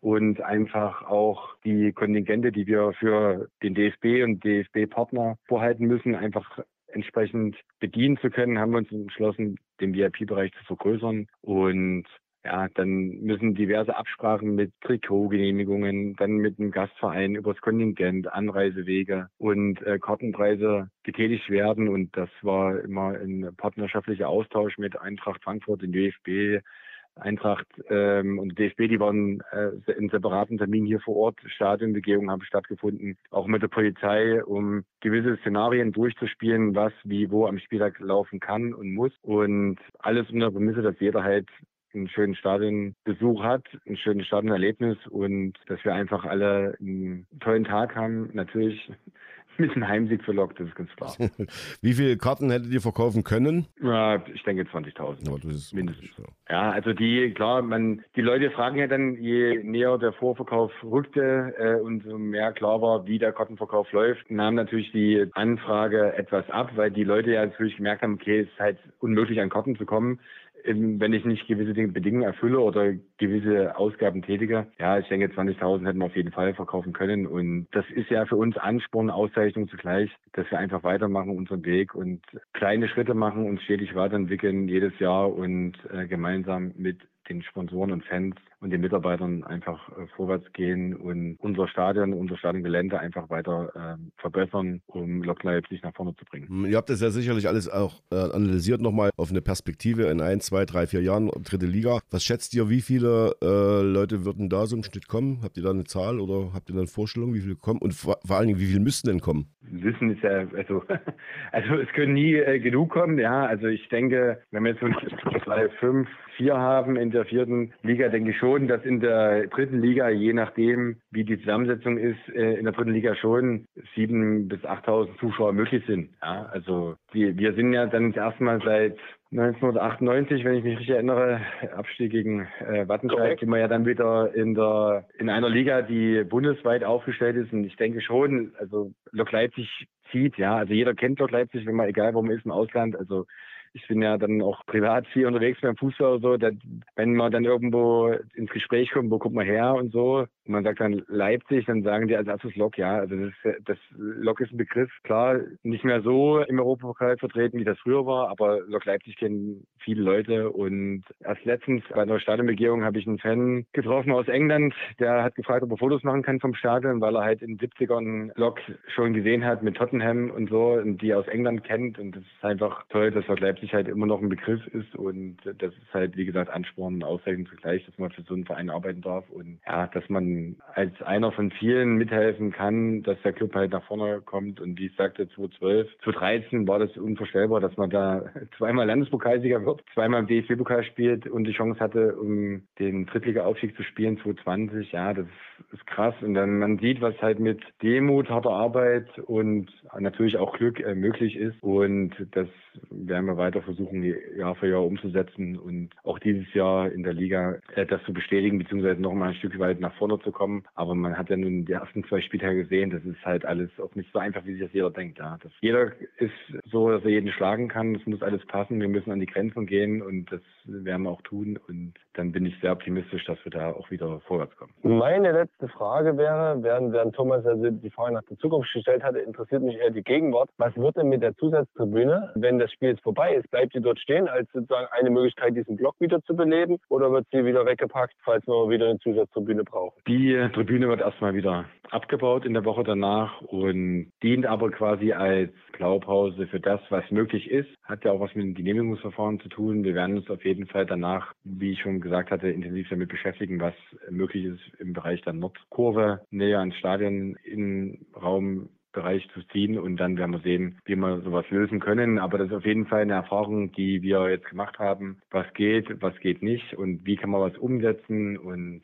und einfach auch die Kontingente, die wir für den DFB und DFB-Partner vorhalten müssen, einfach entsprechend bedienen zu können, haben wir uns entschlossen, den VIP-Bereich zu vergrößern und ja, dann müssen diverse Absprachen mit Trikotgenehmigungen, dann mit dem Gastverein übers Kontingent, Anreisewege und äh, Kartenpreise getätigt werden. Und das war immer ein partnerschaftlicher Austausch mit Eintracht Frankfurt, dem DFB, Eintracht ähm, und DFB, die waren äh, in separaten Terminen hier vor Ort. Stadionbegehungen haben stattgefunden, auch mit der Polizei, um gewisse Szenarien durchzuspielen, was wie wo am Spieltag laufen kann und muss. Und alles unter Prämisse, dass jeder halt einen schönen Stadionbesuch hat, ein schönes Stadionerlebnis und dass wir einfach alle einen tollen Tag haben. Natürlich mit einem Heimsieg für Lok, das ist ganz klar. Wie viele Karten hättet ihr verkaufen können? Ja, ich denke 20.000. mindestens. Ja, also die, klar, man, die Leute fragen ja dann, je näher der Vorverkauf rückte äh, und so mehr klar war, wie der Kartenverkauf läuft, nahm natürlich die Anfrage etwas ab, weil die Leute ja natürlich gemerkt haben, okay, es ist halt unmöglich an Karten zu kommen wenn ich nicht gewisse Bedingungen erfülle oder gewisse Ausgaben tätige. Ja, ich denke, 20.000 hätten wir auf jeden Fall verkaufen können. Und das ist ja für uns Ansporn, Auszeichnung zugleich, dass wir einfach weitermachen unseren Weg und kleine Schritte machen, uns stetig weiterentwickeln jedes Jahr und äh, gemeinsam mit den Sponsoren und Fans und den Mitarbeitern einfach äh, vorwärts gehen und unser Stadion, unser Stadiongelände einfach weiter äh, verbessern, um Lok Leipzig nach vorne zu bringen. Ihr habt das ja sicherlich alles auch äh, analysiert nochmal auf eine Perspektive in ein, zwei, drei, vier Jahren, dritte Liga. Was schätzt ihr, wie viele äh, Leute würden da so im Schnitt kommen? Habt ihr da eine Zahl oder habt ihr da eine Vorstellung, wie viele kommen? Und vor, vor allen Dingen, wie viele müssten denn kommen? Wissen ist ja, also, also es können nie genug kommen, ja. Also ich denke, wenn wir jetzt so zwei, fünf, vier haben in der vierten Liga, denke ich schon, dass in der dritten Liga, je nachdem, wie die Zusammensetzung ist, äh, in der dritten Liga schon sieben bis 8.000 Zuschauer möglich sind. Ja, also wir, wir sind ja dann das erste Mal seit 1998, wenn ich mich richtig erinnere, Abstieg gegen äh, Wattenscheid, sind wir ja dann wieder in der in einer Liga, die bundesweit aufgestellt ist. Und ich denke schon, also Lok Leipzig zieht, ja, also jeder kennt Lok Leipzig, wenn man egal wo man ist im Ausland. Also ich bin ja dann auch privat viel unterwegs beim Fußball oder so. Dass, wenn man dann irgendwo ins Gespräch kommt, wo kommt man her und so, man sagt dann Leipzig, dann sagen die als erstes Lok, ja, also das, das Lok ist ein Begriff, klar, nicht mehr so im Europapokal vertreten, wie das früher war, aber Lok Leipzig kennen viele Leute. Und erst letztens bei einer Stadionbegehung habe ich einen Fan getroffen aus England, der hat gefragt, ob er Fotos machen kann vom Stadion, weil er halt in den 70ern Lok schon gesehen hat mit Tottenham und so und die aus England kennt. Und das ist einfach toll, dass Lok Leipzig halt immer noch ein Begriff ist. Und das ist halt, wie gesagt, Ansporn und Auszeichnung zugleich, dass man für so einen Verein arbeiten darf. Und ja, dass man als einer von vielen mithelfen kann, dass der Club halt nach vorne kommt und wie ich sagte, 2012, 2013 war das unvorstellbar, dass man da zweimal Landespokalsieger wird, zweimal im DFB-Pokal spielt und die Chance hatte, um den Drittliga-Aufstieg zu spielen, 2020. Ja, das ist krass. Und dann man sieht, was halt mit Demut, harter Arbeit und natürlich auch Glück äh, möglich ist. Und das werden wir weiter versuchen, Jahr für Jahr umzusetzen und auch dieses Jahr in der Liga äh, das zu bestätigen, beziehungsweise noch mal ein Stück weit nach vorne zu kommen. Aber man hat ja nun die ersten zwei Spieltage gesehen, das ist halt alles auch nicht so einfach, wie sich das jeder denkt. Ja. Das, jeder ist so, dass er jeden schlagen kann. Es muss alles passen. Wir müssen an die Grenzen gehen und das werden wir auch tun. Und dann bin ich sehr optimistisch, dass wir da auch wieder vorwärts kommen. Meine letzte Frage wäre, während, während Thomas also die Frage nach der Zukunft gestellt hatte, interessiert mich eher die Gegenwart. Was wird denn mit der Zusatztribüne, wenn das Spiel vorbei ist? Bleibt sie dort stehen als sozusagen eine Möglichkeit, diesen Block wieder zu beleben oder wird sie wieder weggepackt, falls wir wieder eine Zusatztribüne brauchen? Die Tribüne wird erstmal wieder abgebaut in der Woche danach und dient aber quasi als Blaupause für das, was möglich ist. Hat ja auch was mit dem Genehmigungsverfahren zu tun. Wir werden uns auf jeden Fall danach, wie ich schon gesagt hatte, intensiv damit beschäftigen, was möglich ist im Bereich der Nordkurve, näher ans Stadion, in Raum Bereich zu ziehen und dann werden wir sehen, wie wir sowas lösen können. Aber das ist auf jeden Fall eine Erfahrung, die wir jetzt gemacht haben. Was geht, was geht nicht und wie kann man was umsetzen und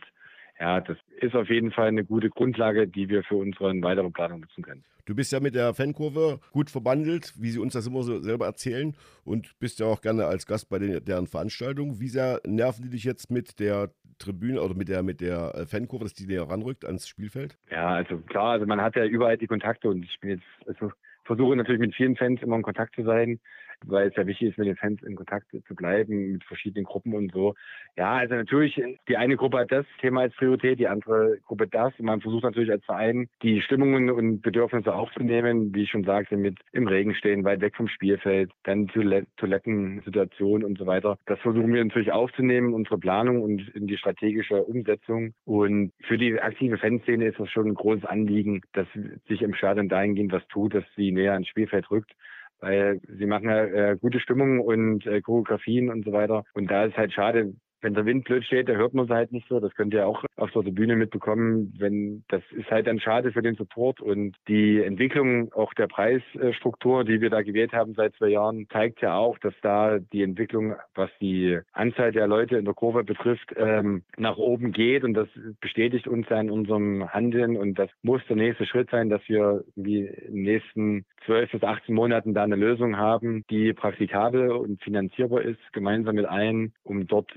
ja, das ist auf jeden Fall eine gute Grundlage, die wir für unsere weitere Planung nutzen können. Du bist ja mit der Fankurve gut verbandelt, wie sie uns das immer so selber erzählen und bist ja auch gerne als Gast bei den, deren Veranstaltungen. Wie sehr nerven die dich jetzt mit der Tribüne oder mit der, mit der äh, Fankurve, dass die näher ranrückt ans Spielfeld? Ja, also klar, also man hat ja überall die Kontakte und ich bin jetzt, also versuche natürlich mit vielen Fans immer in Kontakt zu sein weil es ja wichtig ist, mit den Fans in Kontakt zu bleiben, mit verschiedenen Gruppen und so. Ja, also natürlich, die eine Gruppe hat das Thema als Priorität, die andere Gruppe das. Und man versucht natürlich als Verein, die Stimmungen und Bedürfnisse aufzunehmen, wie ich schon sagte, mit im Regen stehen, weit weg vom Spielfeld, dann Toilettensituationen und so weiter. Das versuchen wir natürlich aufzunehmen, unsere Planung und in die strategische Umsetzung. Und für die aktive Fanszene ist das schon ein großes Anliegen, dass sich im Stadion dahingehend was tut, dass sie näher ans Spielfeld rückt weil sie machen ja äh, gute Stimmung und äh, Choreografien und so weiter. Und da ist halt schade, wenn der Wind blöd steht, da hört man es halt nicht so. Das könnt ihr auch auf der Bühne mitbekommen. Wenn das ist halt dann schade für den Support und die Entwicklung auch der Preisstruktur, die wir da gewählt haben seit zwei Jahren, zeigt ja auch, dass da die Entwicklung, was die Anzahl der Leute in der Kurve betrifft, ähm, nach oben geht und das bestätigt uns ja in unserem Handeln und das muss der nächste Schritt sein, dass wir wie in den nächsten 12 bis 18 Monaten da eine Lösung haben, die praktikabel und finanzierbar ist, gemeinsam mit allen, um dort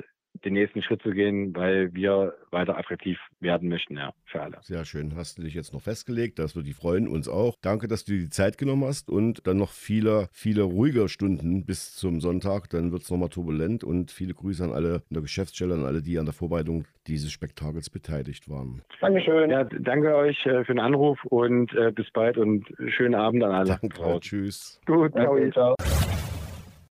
den nächsten Schritt zu gehen, weil wir weiter attraktiv werden möchten, ja, für alle. Sehr schön. Hast du dich jetzt noch festgelegt? Das würde die freuen, uns auch. Danke, dass du dir die Zeit genommen hast und dann noch viele, viele ruhige Stunden bis zum Sonntag. Dann wird es nochmal turbulent und viele Grüße an alle in der Geschäftsstelle, an alle, die an der Vorbereitung dieses Spektakels beteiligt waren. Dankeschön. Ja, danke euch äh, für den Anruf und äh, bis bald und schönen Abend an alle. Danke, tschüss. Gut, ciao. ciao.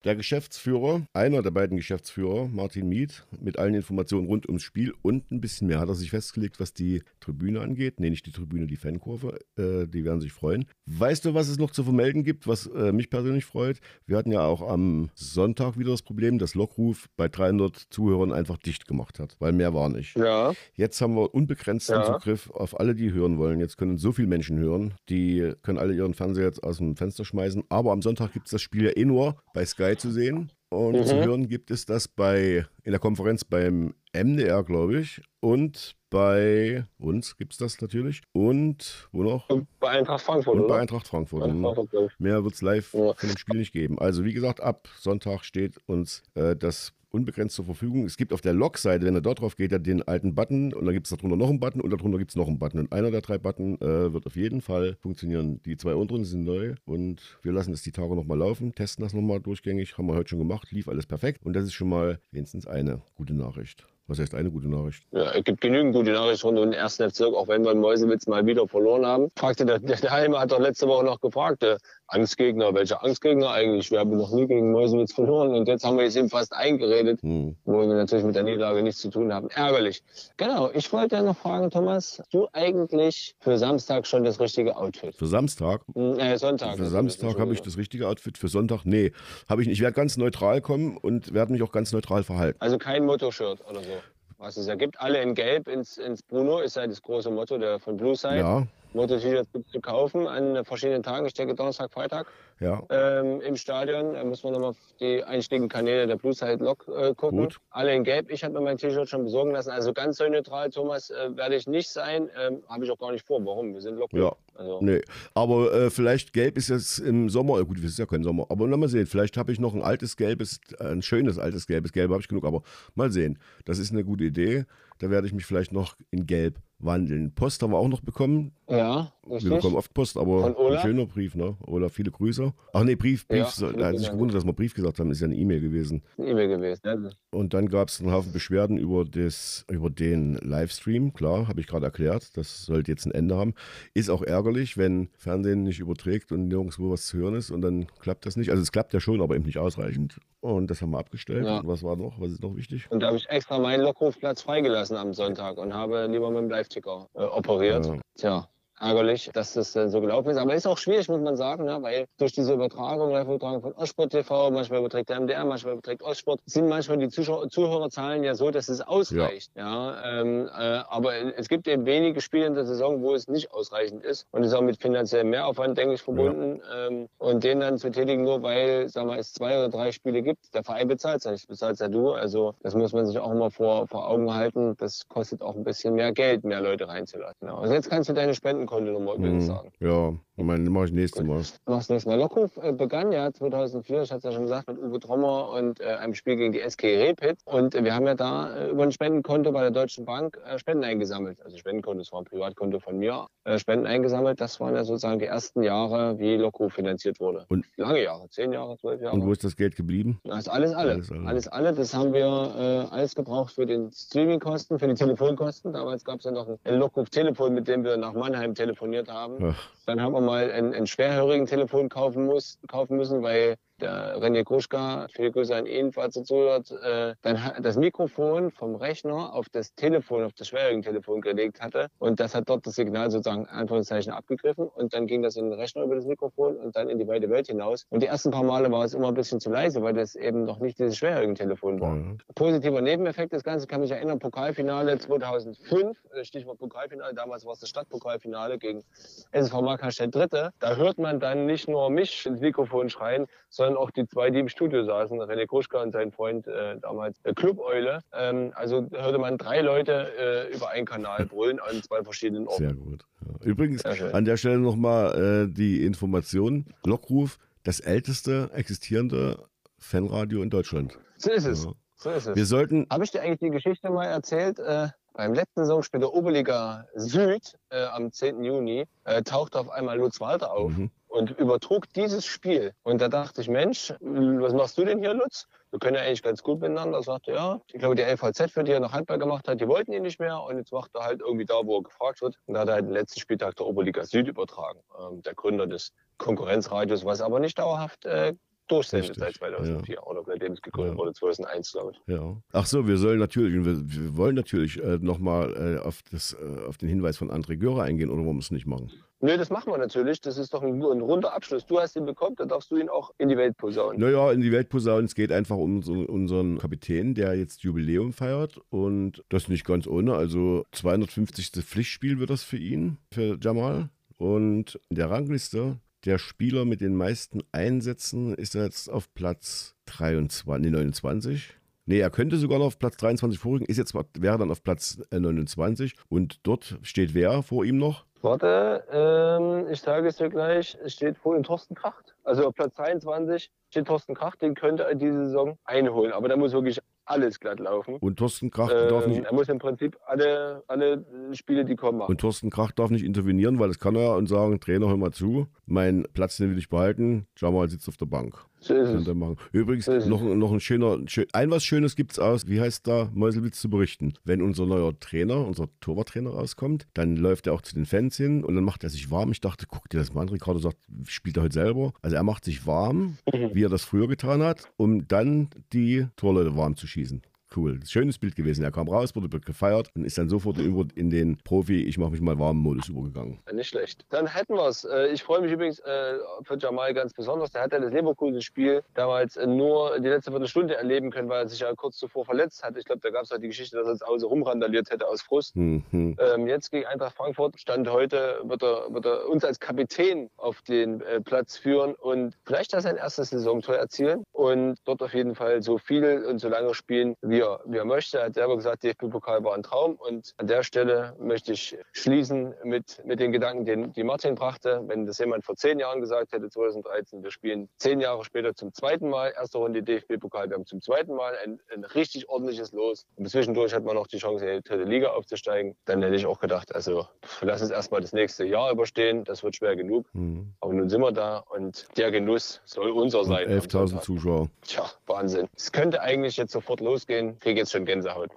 Der Geschäftsführer, einer der beiden Geschäftsführer, Martin Miet, mit allen Informationen rund ums Spiel und ein bisschen mehr hat er sich festgelegt, was die Tribüne angeht. Nee, nicht die Tribüne, die Fankurve. Äh, die werden sich freuen. Weißt du, was es noch zu vermelden gibt, was äh, mich persönlich freut? Wir hatten ja auch am Sonntag wieder das Problem, dass Lockruf bei 300 Zuhörern einfach dicht gemacht hat, weil mehr war nicht. Ja. Jetzt haben wir unbegrenzten ja. Zugriff auf alle, die hören wollen. Jetzt können so viele Menschen hören, die können alle ihren Fernseher jetzt aus dem Fenster schmeißen. Aber am Sonntag gibt es das Spiel ja eh nur bei Sky Zu sehen. Und mhm. zu hören gibt es das bei in der Konferenz beim MDR, glaube ich. Und bei uns gibt es das natürlich. Und wo noch? Und bei Eintracht Frankfurt. Und bei Eintracht Frankfurt. Frankfurt Mehr wird es live ja. von dem Spiel nicht geben. Also wie gesagt, ab Sonntag steht uns äh, das unbegrenzt zur Verfügung. Es gibt auf der Log-Seite, wenn er dort drauf geht, ja den alten Button und dann gibt es darunter noch einen Button und darunter gibt es noch einen Button. Und einer der drei Button äh, wird auf jeden Fall funktionieren. Die zwei unteren sind neu und wir lassen es die Tage nochmal laufen, testen das nochmal durchgängig. Haben wir heute schon gemacht, lief alles perfekt und das ist schon mal wenigstens eine gute Nachricht. Was heißt eine gute Nachricht? Ja, es gibt genügend gute Nachrichten rund um den ersten Bezirk, auch wenn wir in Meuselwitz mal wieder verloren haben. Fragte der, der Heimer hat doch letzte Woche noch gefragt, äh, Angstgegner, welche Angstgegner eigentlich? Wir haben noch nie gegen Meuselwitz verloren und jetzt haben wir es ihm fast eingeredet, hm. wo wir natürlich mit der Niederlage nichts zu tun haben. Ärgerlich. Genau, ich wollte noch fragen, Thomas, hast du eigentlich für Samstag schon das richtige Outfit? Für Samstag? Hm, äh, Sonntag. Für Samstag habe ich das richtige Outfit, für Sonntag? Nee, habe ich nicht. Ich werde ganz neutral kommen und werde mich auch ganz neutral verhalten. Also kein Motto-Shirt oder so? Was es ja gibt. Alle in Gelb ins, ins Bruno ist ja das große Motto der, von Blue Side. Ja. Motto-T-Shirts gibt es zu kaufen an verschiedenen Tagen. Ich denke Donnerstag, Freitag ja. ähm, im Stadion. Da müssen wir nochmal auf die einschlägigen Kanäle der Blue Side Lok äh, gucken. Gut. Alle in Gelb. Ich habe mir mein T-Shirt schon besorgen lassen. Also ganz so neutral, Thomas, äh, werde ich nicht sein. Ähm, habe ich auch gar nicht vor. Warum? Wir sind Lok. Ja. Also. Nee. Aber äh, vielleicht Gelb ist jetzt im Sommer. Gut, es ist ja kein Sommer. Aber mal sehen. Vielleicht habe ich noch ein altes Gelbes, ein schönes altes Gelbes. Gelb habe ich genug. Aber mal sehen. Das ist eine gute Idee. Da werde ich mich vielleicht noch in Gelb wandeln. Post haben wir auch noch bekommen. Ja, richtig. Wir bekommen oft Post, aber ein schöner Brief, ne? Oder viele Grüße. Ach nee, Brief, Brief. Ja, da hat sich gewundert, dass wir Brief gesagt haben, ist ja eine E-Mail gewesen. Eine E-Mail gewesen, ja. Und dann gab es einen Haufen Beschwerden über, das, über den Livestream. Klar, habe ich gerade erklärt. Das sollte jetzt ein Ende haben. Ist auch ärgerlich, wenn Fernsehen nicht überträgt und nirgendwo was zu hören ist und dann klappt das nicht. Also es klappt ja schon, aber eben nicht ausreichend. Und das haben wir abgestellt. Ja. Und was war noch? Was ist noch wichtig? Und da habe ich extra meinen Lockrufplatz freigelassen am Sonntag und habe lieber mit dem Live-Ticker äh, operiert. Ja. Tja, ärgerlich, dass das äh, so gelaufen ist. Aber ist auch schwierig, muss man sagen, ne? weil durch diese Übertragung, Live-Übertragung von Ostsport TV, manchmal überträgt der MDR, manchmal überträgt Ostsport, sind manchmal die Zuschauer, Zuhörerzahlen ja so, dass es ausreicht. Ja. ja ähm, äh, aber es gibt eben wenige Spiele in der Saison, wo es nicht ausreichend ist. Und ist auch mit finanziellem Mehraufwand, denke ich, verbunden. Ja. Ähm, und den dann zu tätigen, nur weil sagen wir, es zwei oder drei Spiele gibt. Der Verein bezahlt es ja nicht, bezahlt es ja du. Also das muss man sich auch immer vor, vor Augen halten. Das kostet auch ein bisschen mehr Geld, mehr Leute reinzulassen. Ja. Also jetzt kannst du deine Spenden Kontonummer übrigens mhm. sagen. Ja, meine mache ich nächstes Mal. Du machst nächstes Mal. Lockruf äh, begann ja 2004, ich hatte es ja schon gesagt, mit Uwe Trommer und äh, einem Spiel gegen die SK Repit. Und äh, wir haben ja da äh, über ein Spendenkonto bei der Deutschen Bank äh, Spenden eingesammelt. Also Spendenkonto, das war ein Privatkonto von mir. Äh, Spenden eingesammelt, das waren ja sozusagen die ersten Jahre, wie Lockruf finanziert wurde. Und lange Jahre, zehn Jahre, zwölf Jahre. Und wo ist das Geld geblieben? Das ist alles alle. Alles alle. Alles alle. Das haben wir alles gebraucht für den Streamingkosten, für die Telefonkosten. Damals gab es ja noch ein, Lockruf-Telefon, mit dem wir nach Mannheim telefoniert haben. Ach. Dann haben wir mal ein, ein schwerhörigen Telefon kaufen, muss, kaufen müssen, weil der René Kruschka, viele Grüße an ihn, falls er zuhört, äh, dann das Mikrofon vom Rechner auf das Telefon, auf das Schwerhörigen-Telefon gelegt hatte. Und das hat dort das Signal sozusagen Anführungszeichen abgegriffen. Und dann ging das in den Rechner über das Mikrofon und dann in die weite Welt hinaus. Und die ersten paar Male war es immer ein bisschen zu leise, weil das eben noch nicht dieses Schwerhörigen-Telefon war. Mhm. Positiver Nebeneffekt des Ganzen kann mich erinnern, Pokalfinale 2005, äh, Stichwort Pokalfinale, damals war es das Stadtpokalfinale gegen SSV Markstedt Dritte. Da hört man dann nicht nur mich ins Mikrofon schreien, sondern dann auch die zwei, die im Studio saßen, René Kruschka und sein Freund äh, damals äh, Clubeule. Ähm, also hörte man drei Leute äh, über einen Kanal brüllen an zwei verschiedenen Orten. Sehr gut. Ja. Übrigens an der Stelle nochmal äh, die Information: Lockruf, das älteste existierende Fanradio in Deutschland. So ist es. Ja. So ist es. Wir sollten. Habe ich dir eigentlich die Geschichte mal erzählt? Äh, beim letzten Saisonspiel der Oberliga Süd äh, am 10. Juni äh, tauchte auf einmal Lutz Walter auf. Mhm und übertrug dieses Spiel. Und da dachte ich, Mensch, was machst du denn hier, Lutz? Wir können ja eigentlich ganz gut miteinander. Er sagte, ja, ich glaube, die LVZ, für die er noch Handball gemacht hat, die wollten ihn nicht mehr. Und jetzt macht er halt irgendwie da, wo er gefragt wird. Und da hat er halt den letzten Spieltag der Oberliga Süd übertragen. Ähm, der Gründer des Konkurrenzradios, was aber nicht dauerhaft äh, durchsendet seit 2004 ja. oder seitdem es gegründet ja. wurde, 2001, glaube ich. Ja. Ach so, wir sollen natürlich, wir, wir wollen natürlich äh, nochmal äh, auf, äh, auf den Hinweis von André Görer eingehen oder wollen wir es nicht machen? Nö, das machen wir natürlich. Das ist doch ein, ein, runder Abschluss. Du hast ihn bekommen, dann darfst du ihn auch in die Welt posaunen. Naja, in die Welt posaunen. Es geht einfach um so, unseren Kapitän, der jetzt Jubiläum feiert. Und das nicht ganz ohne. Also 250. Pflichtspiel wird das für ihn, für Jamal. Und in der Rangliste der Spieler mit den meisten Einsätzen ist jetzt auf Platz 23, nee, 29. Nee, er könnte sogar noch auf Platz 23 vorrücken, ist jetzt, wäre dann auf Platz 29 und dort steht wer vor ihm noch? Warte, ähm, ich sage es dir gleich, es steht vor ihm Thorsten Kracht. Also auf Platz 22 steht Thorsten Kracht, den könnte er diese Saison einholen, aber da muss wirklich alles glatt laufen. Und Thorsten Kracht ähm, darf nicht. Er muss im Prinzip alle, alle Spiele, die kommen, machen. Und Thorsten Kracht darf nicht intervenieren, weil das kann er und sagen: Trainer, hör mal zu, mein Platz, den will ich behalten, Jamal sitzt auf der Bank. So ist es. Machen. Übrigens, so noch, noch ein schöner, ein was Schönes gibt es aus, wie heißt da, Meuselwitz zu berichten. Wenn unser neuer Trainer, unser Torwarttrainer rauskommt, dann läuft er auch zu den Fans hin und dann macht er sich warm. Ich dachte, guck dir das mal an. Ricardo sagt, spielt er heute selber. Also er macht sich warm, mhm. wie er das früher getan hat, um dann die Torleute warm zu schießen cool. Schönes Bild gewesen. Er kam raus, wurde gefeiert und ist dann sofort in den Profi, ich mache mich mal warm Modus übergegangen. Nicht schlecht. Dann hätten wir es. Äh, ich freue mich übrigens äh, für Jamal ganz besonders. Der hat ja das Leverkusen-Spiel damals äh, nur die letzte Viertelstunde erleben können, weil er sich ja kurz zuvor verletzt hat. Ich glaube, da gab es halt die Geschichte, dass er ins Hause rumrandaliert hätte aus Frust. Mhm. Ähm, jetzt gegen Eintracht Frankfurt, Stand heute, wird er, wird er uns als Kapitän auf den Platz führen und vielleicht da sein erstes Saisontor erzielen und dort auf jeden Fall so viel und so lange spielen, wie er, wie er möchte. Er hat selber gesagt, DFB-Pokal war ein Traum. Und an der Stelle möchte ich schließen mit, mit den Gedanken, den die Martin brachte. Wenn das jemand vor zehn Jahren gesagt hätte, 2013, wir spielen zehn Jahre später zum zweiten Mal, erste Runde DFB-Pokal, wir haben zum zweiten Mal ein, ein richtig ordentliches Los. Und zwischendurch hat man noch die Chance, in die dritte Liga aufzusteigen. Dann hätte ich auch gedacht, also lass uns erstmal das nächste Jahr überstehen. Das wird schwer genug. Mhm. Aber nun sind wir da und der Genuss soll unser sein. 11.000 Zuschauer. Tja, Wahnsinn. Es könnte eigentlich jetzt sofort losgehen kriege jetzt schon Gänsehaut.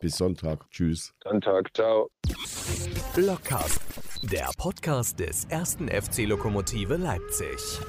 Bis Sonntag. Tschüss. Sonntag. Ciao. Blockcast, der Podcast des ersten FC Lokomotive Leipzig.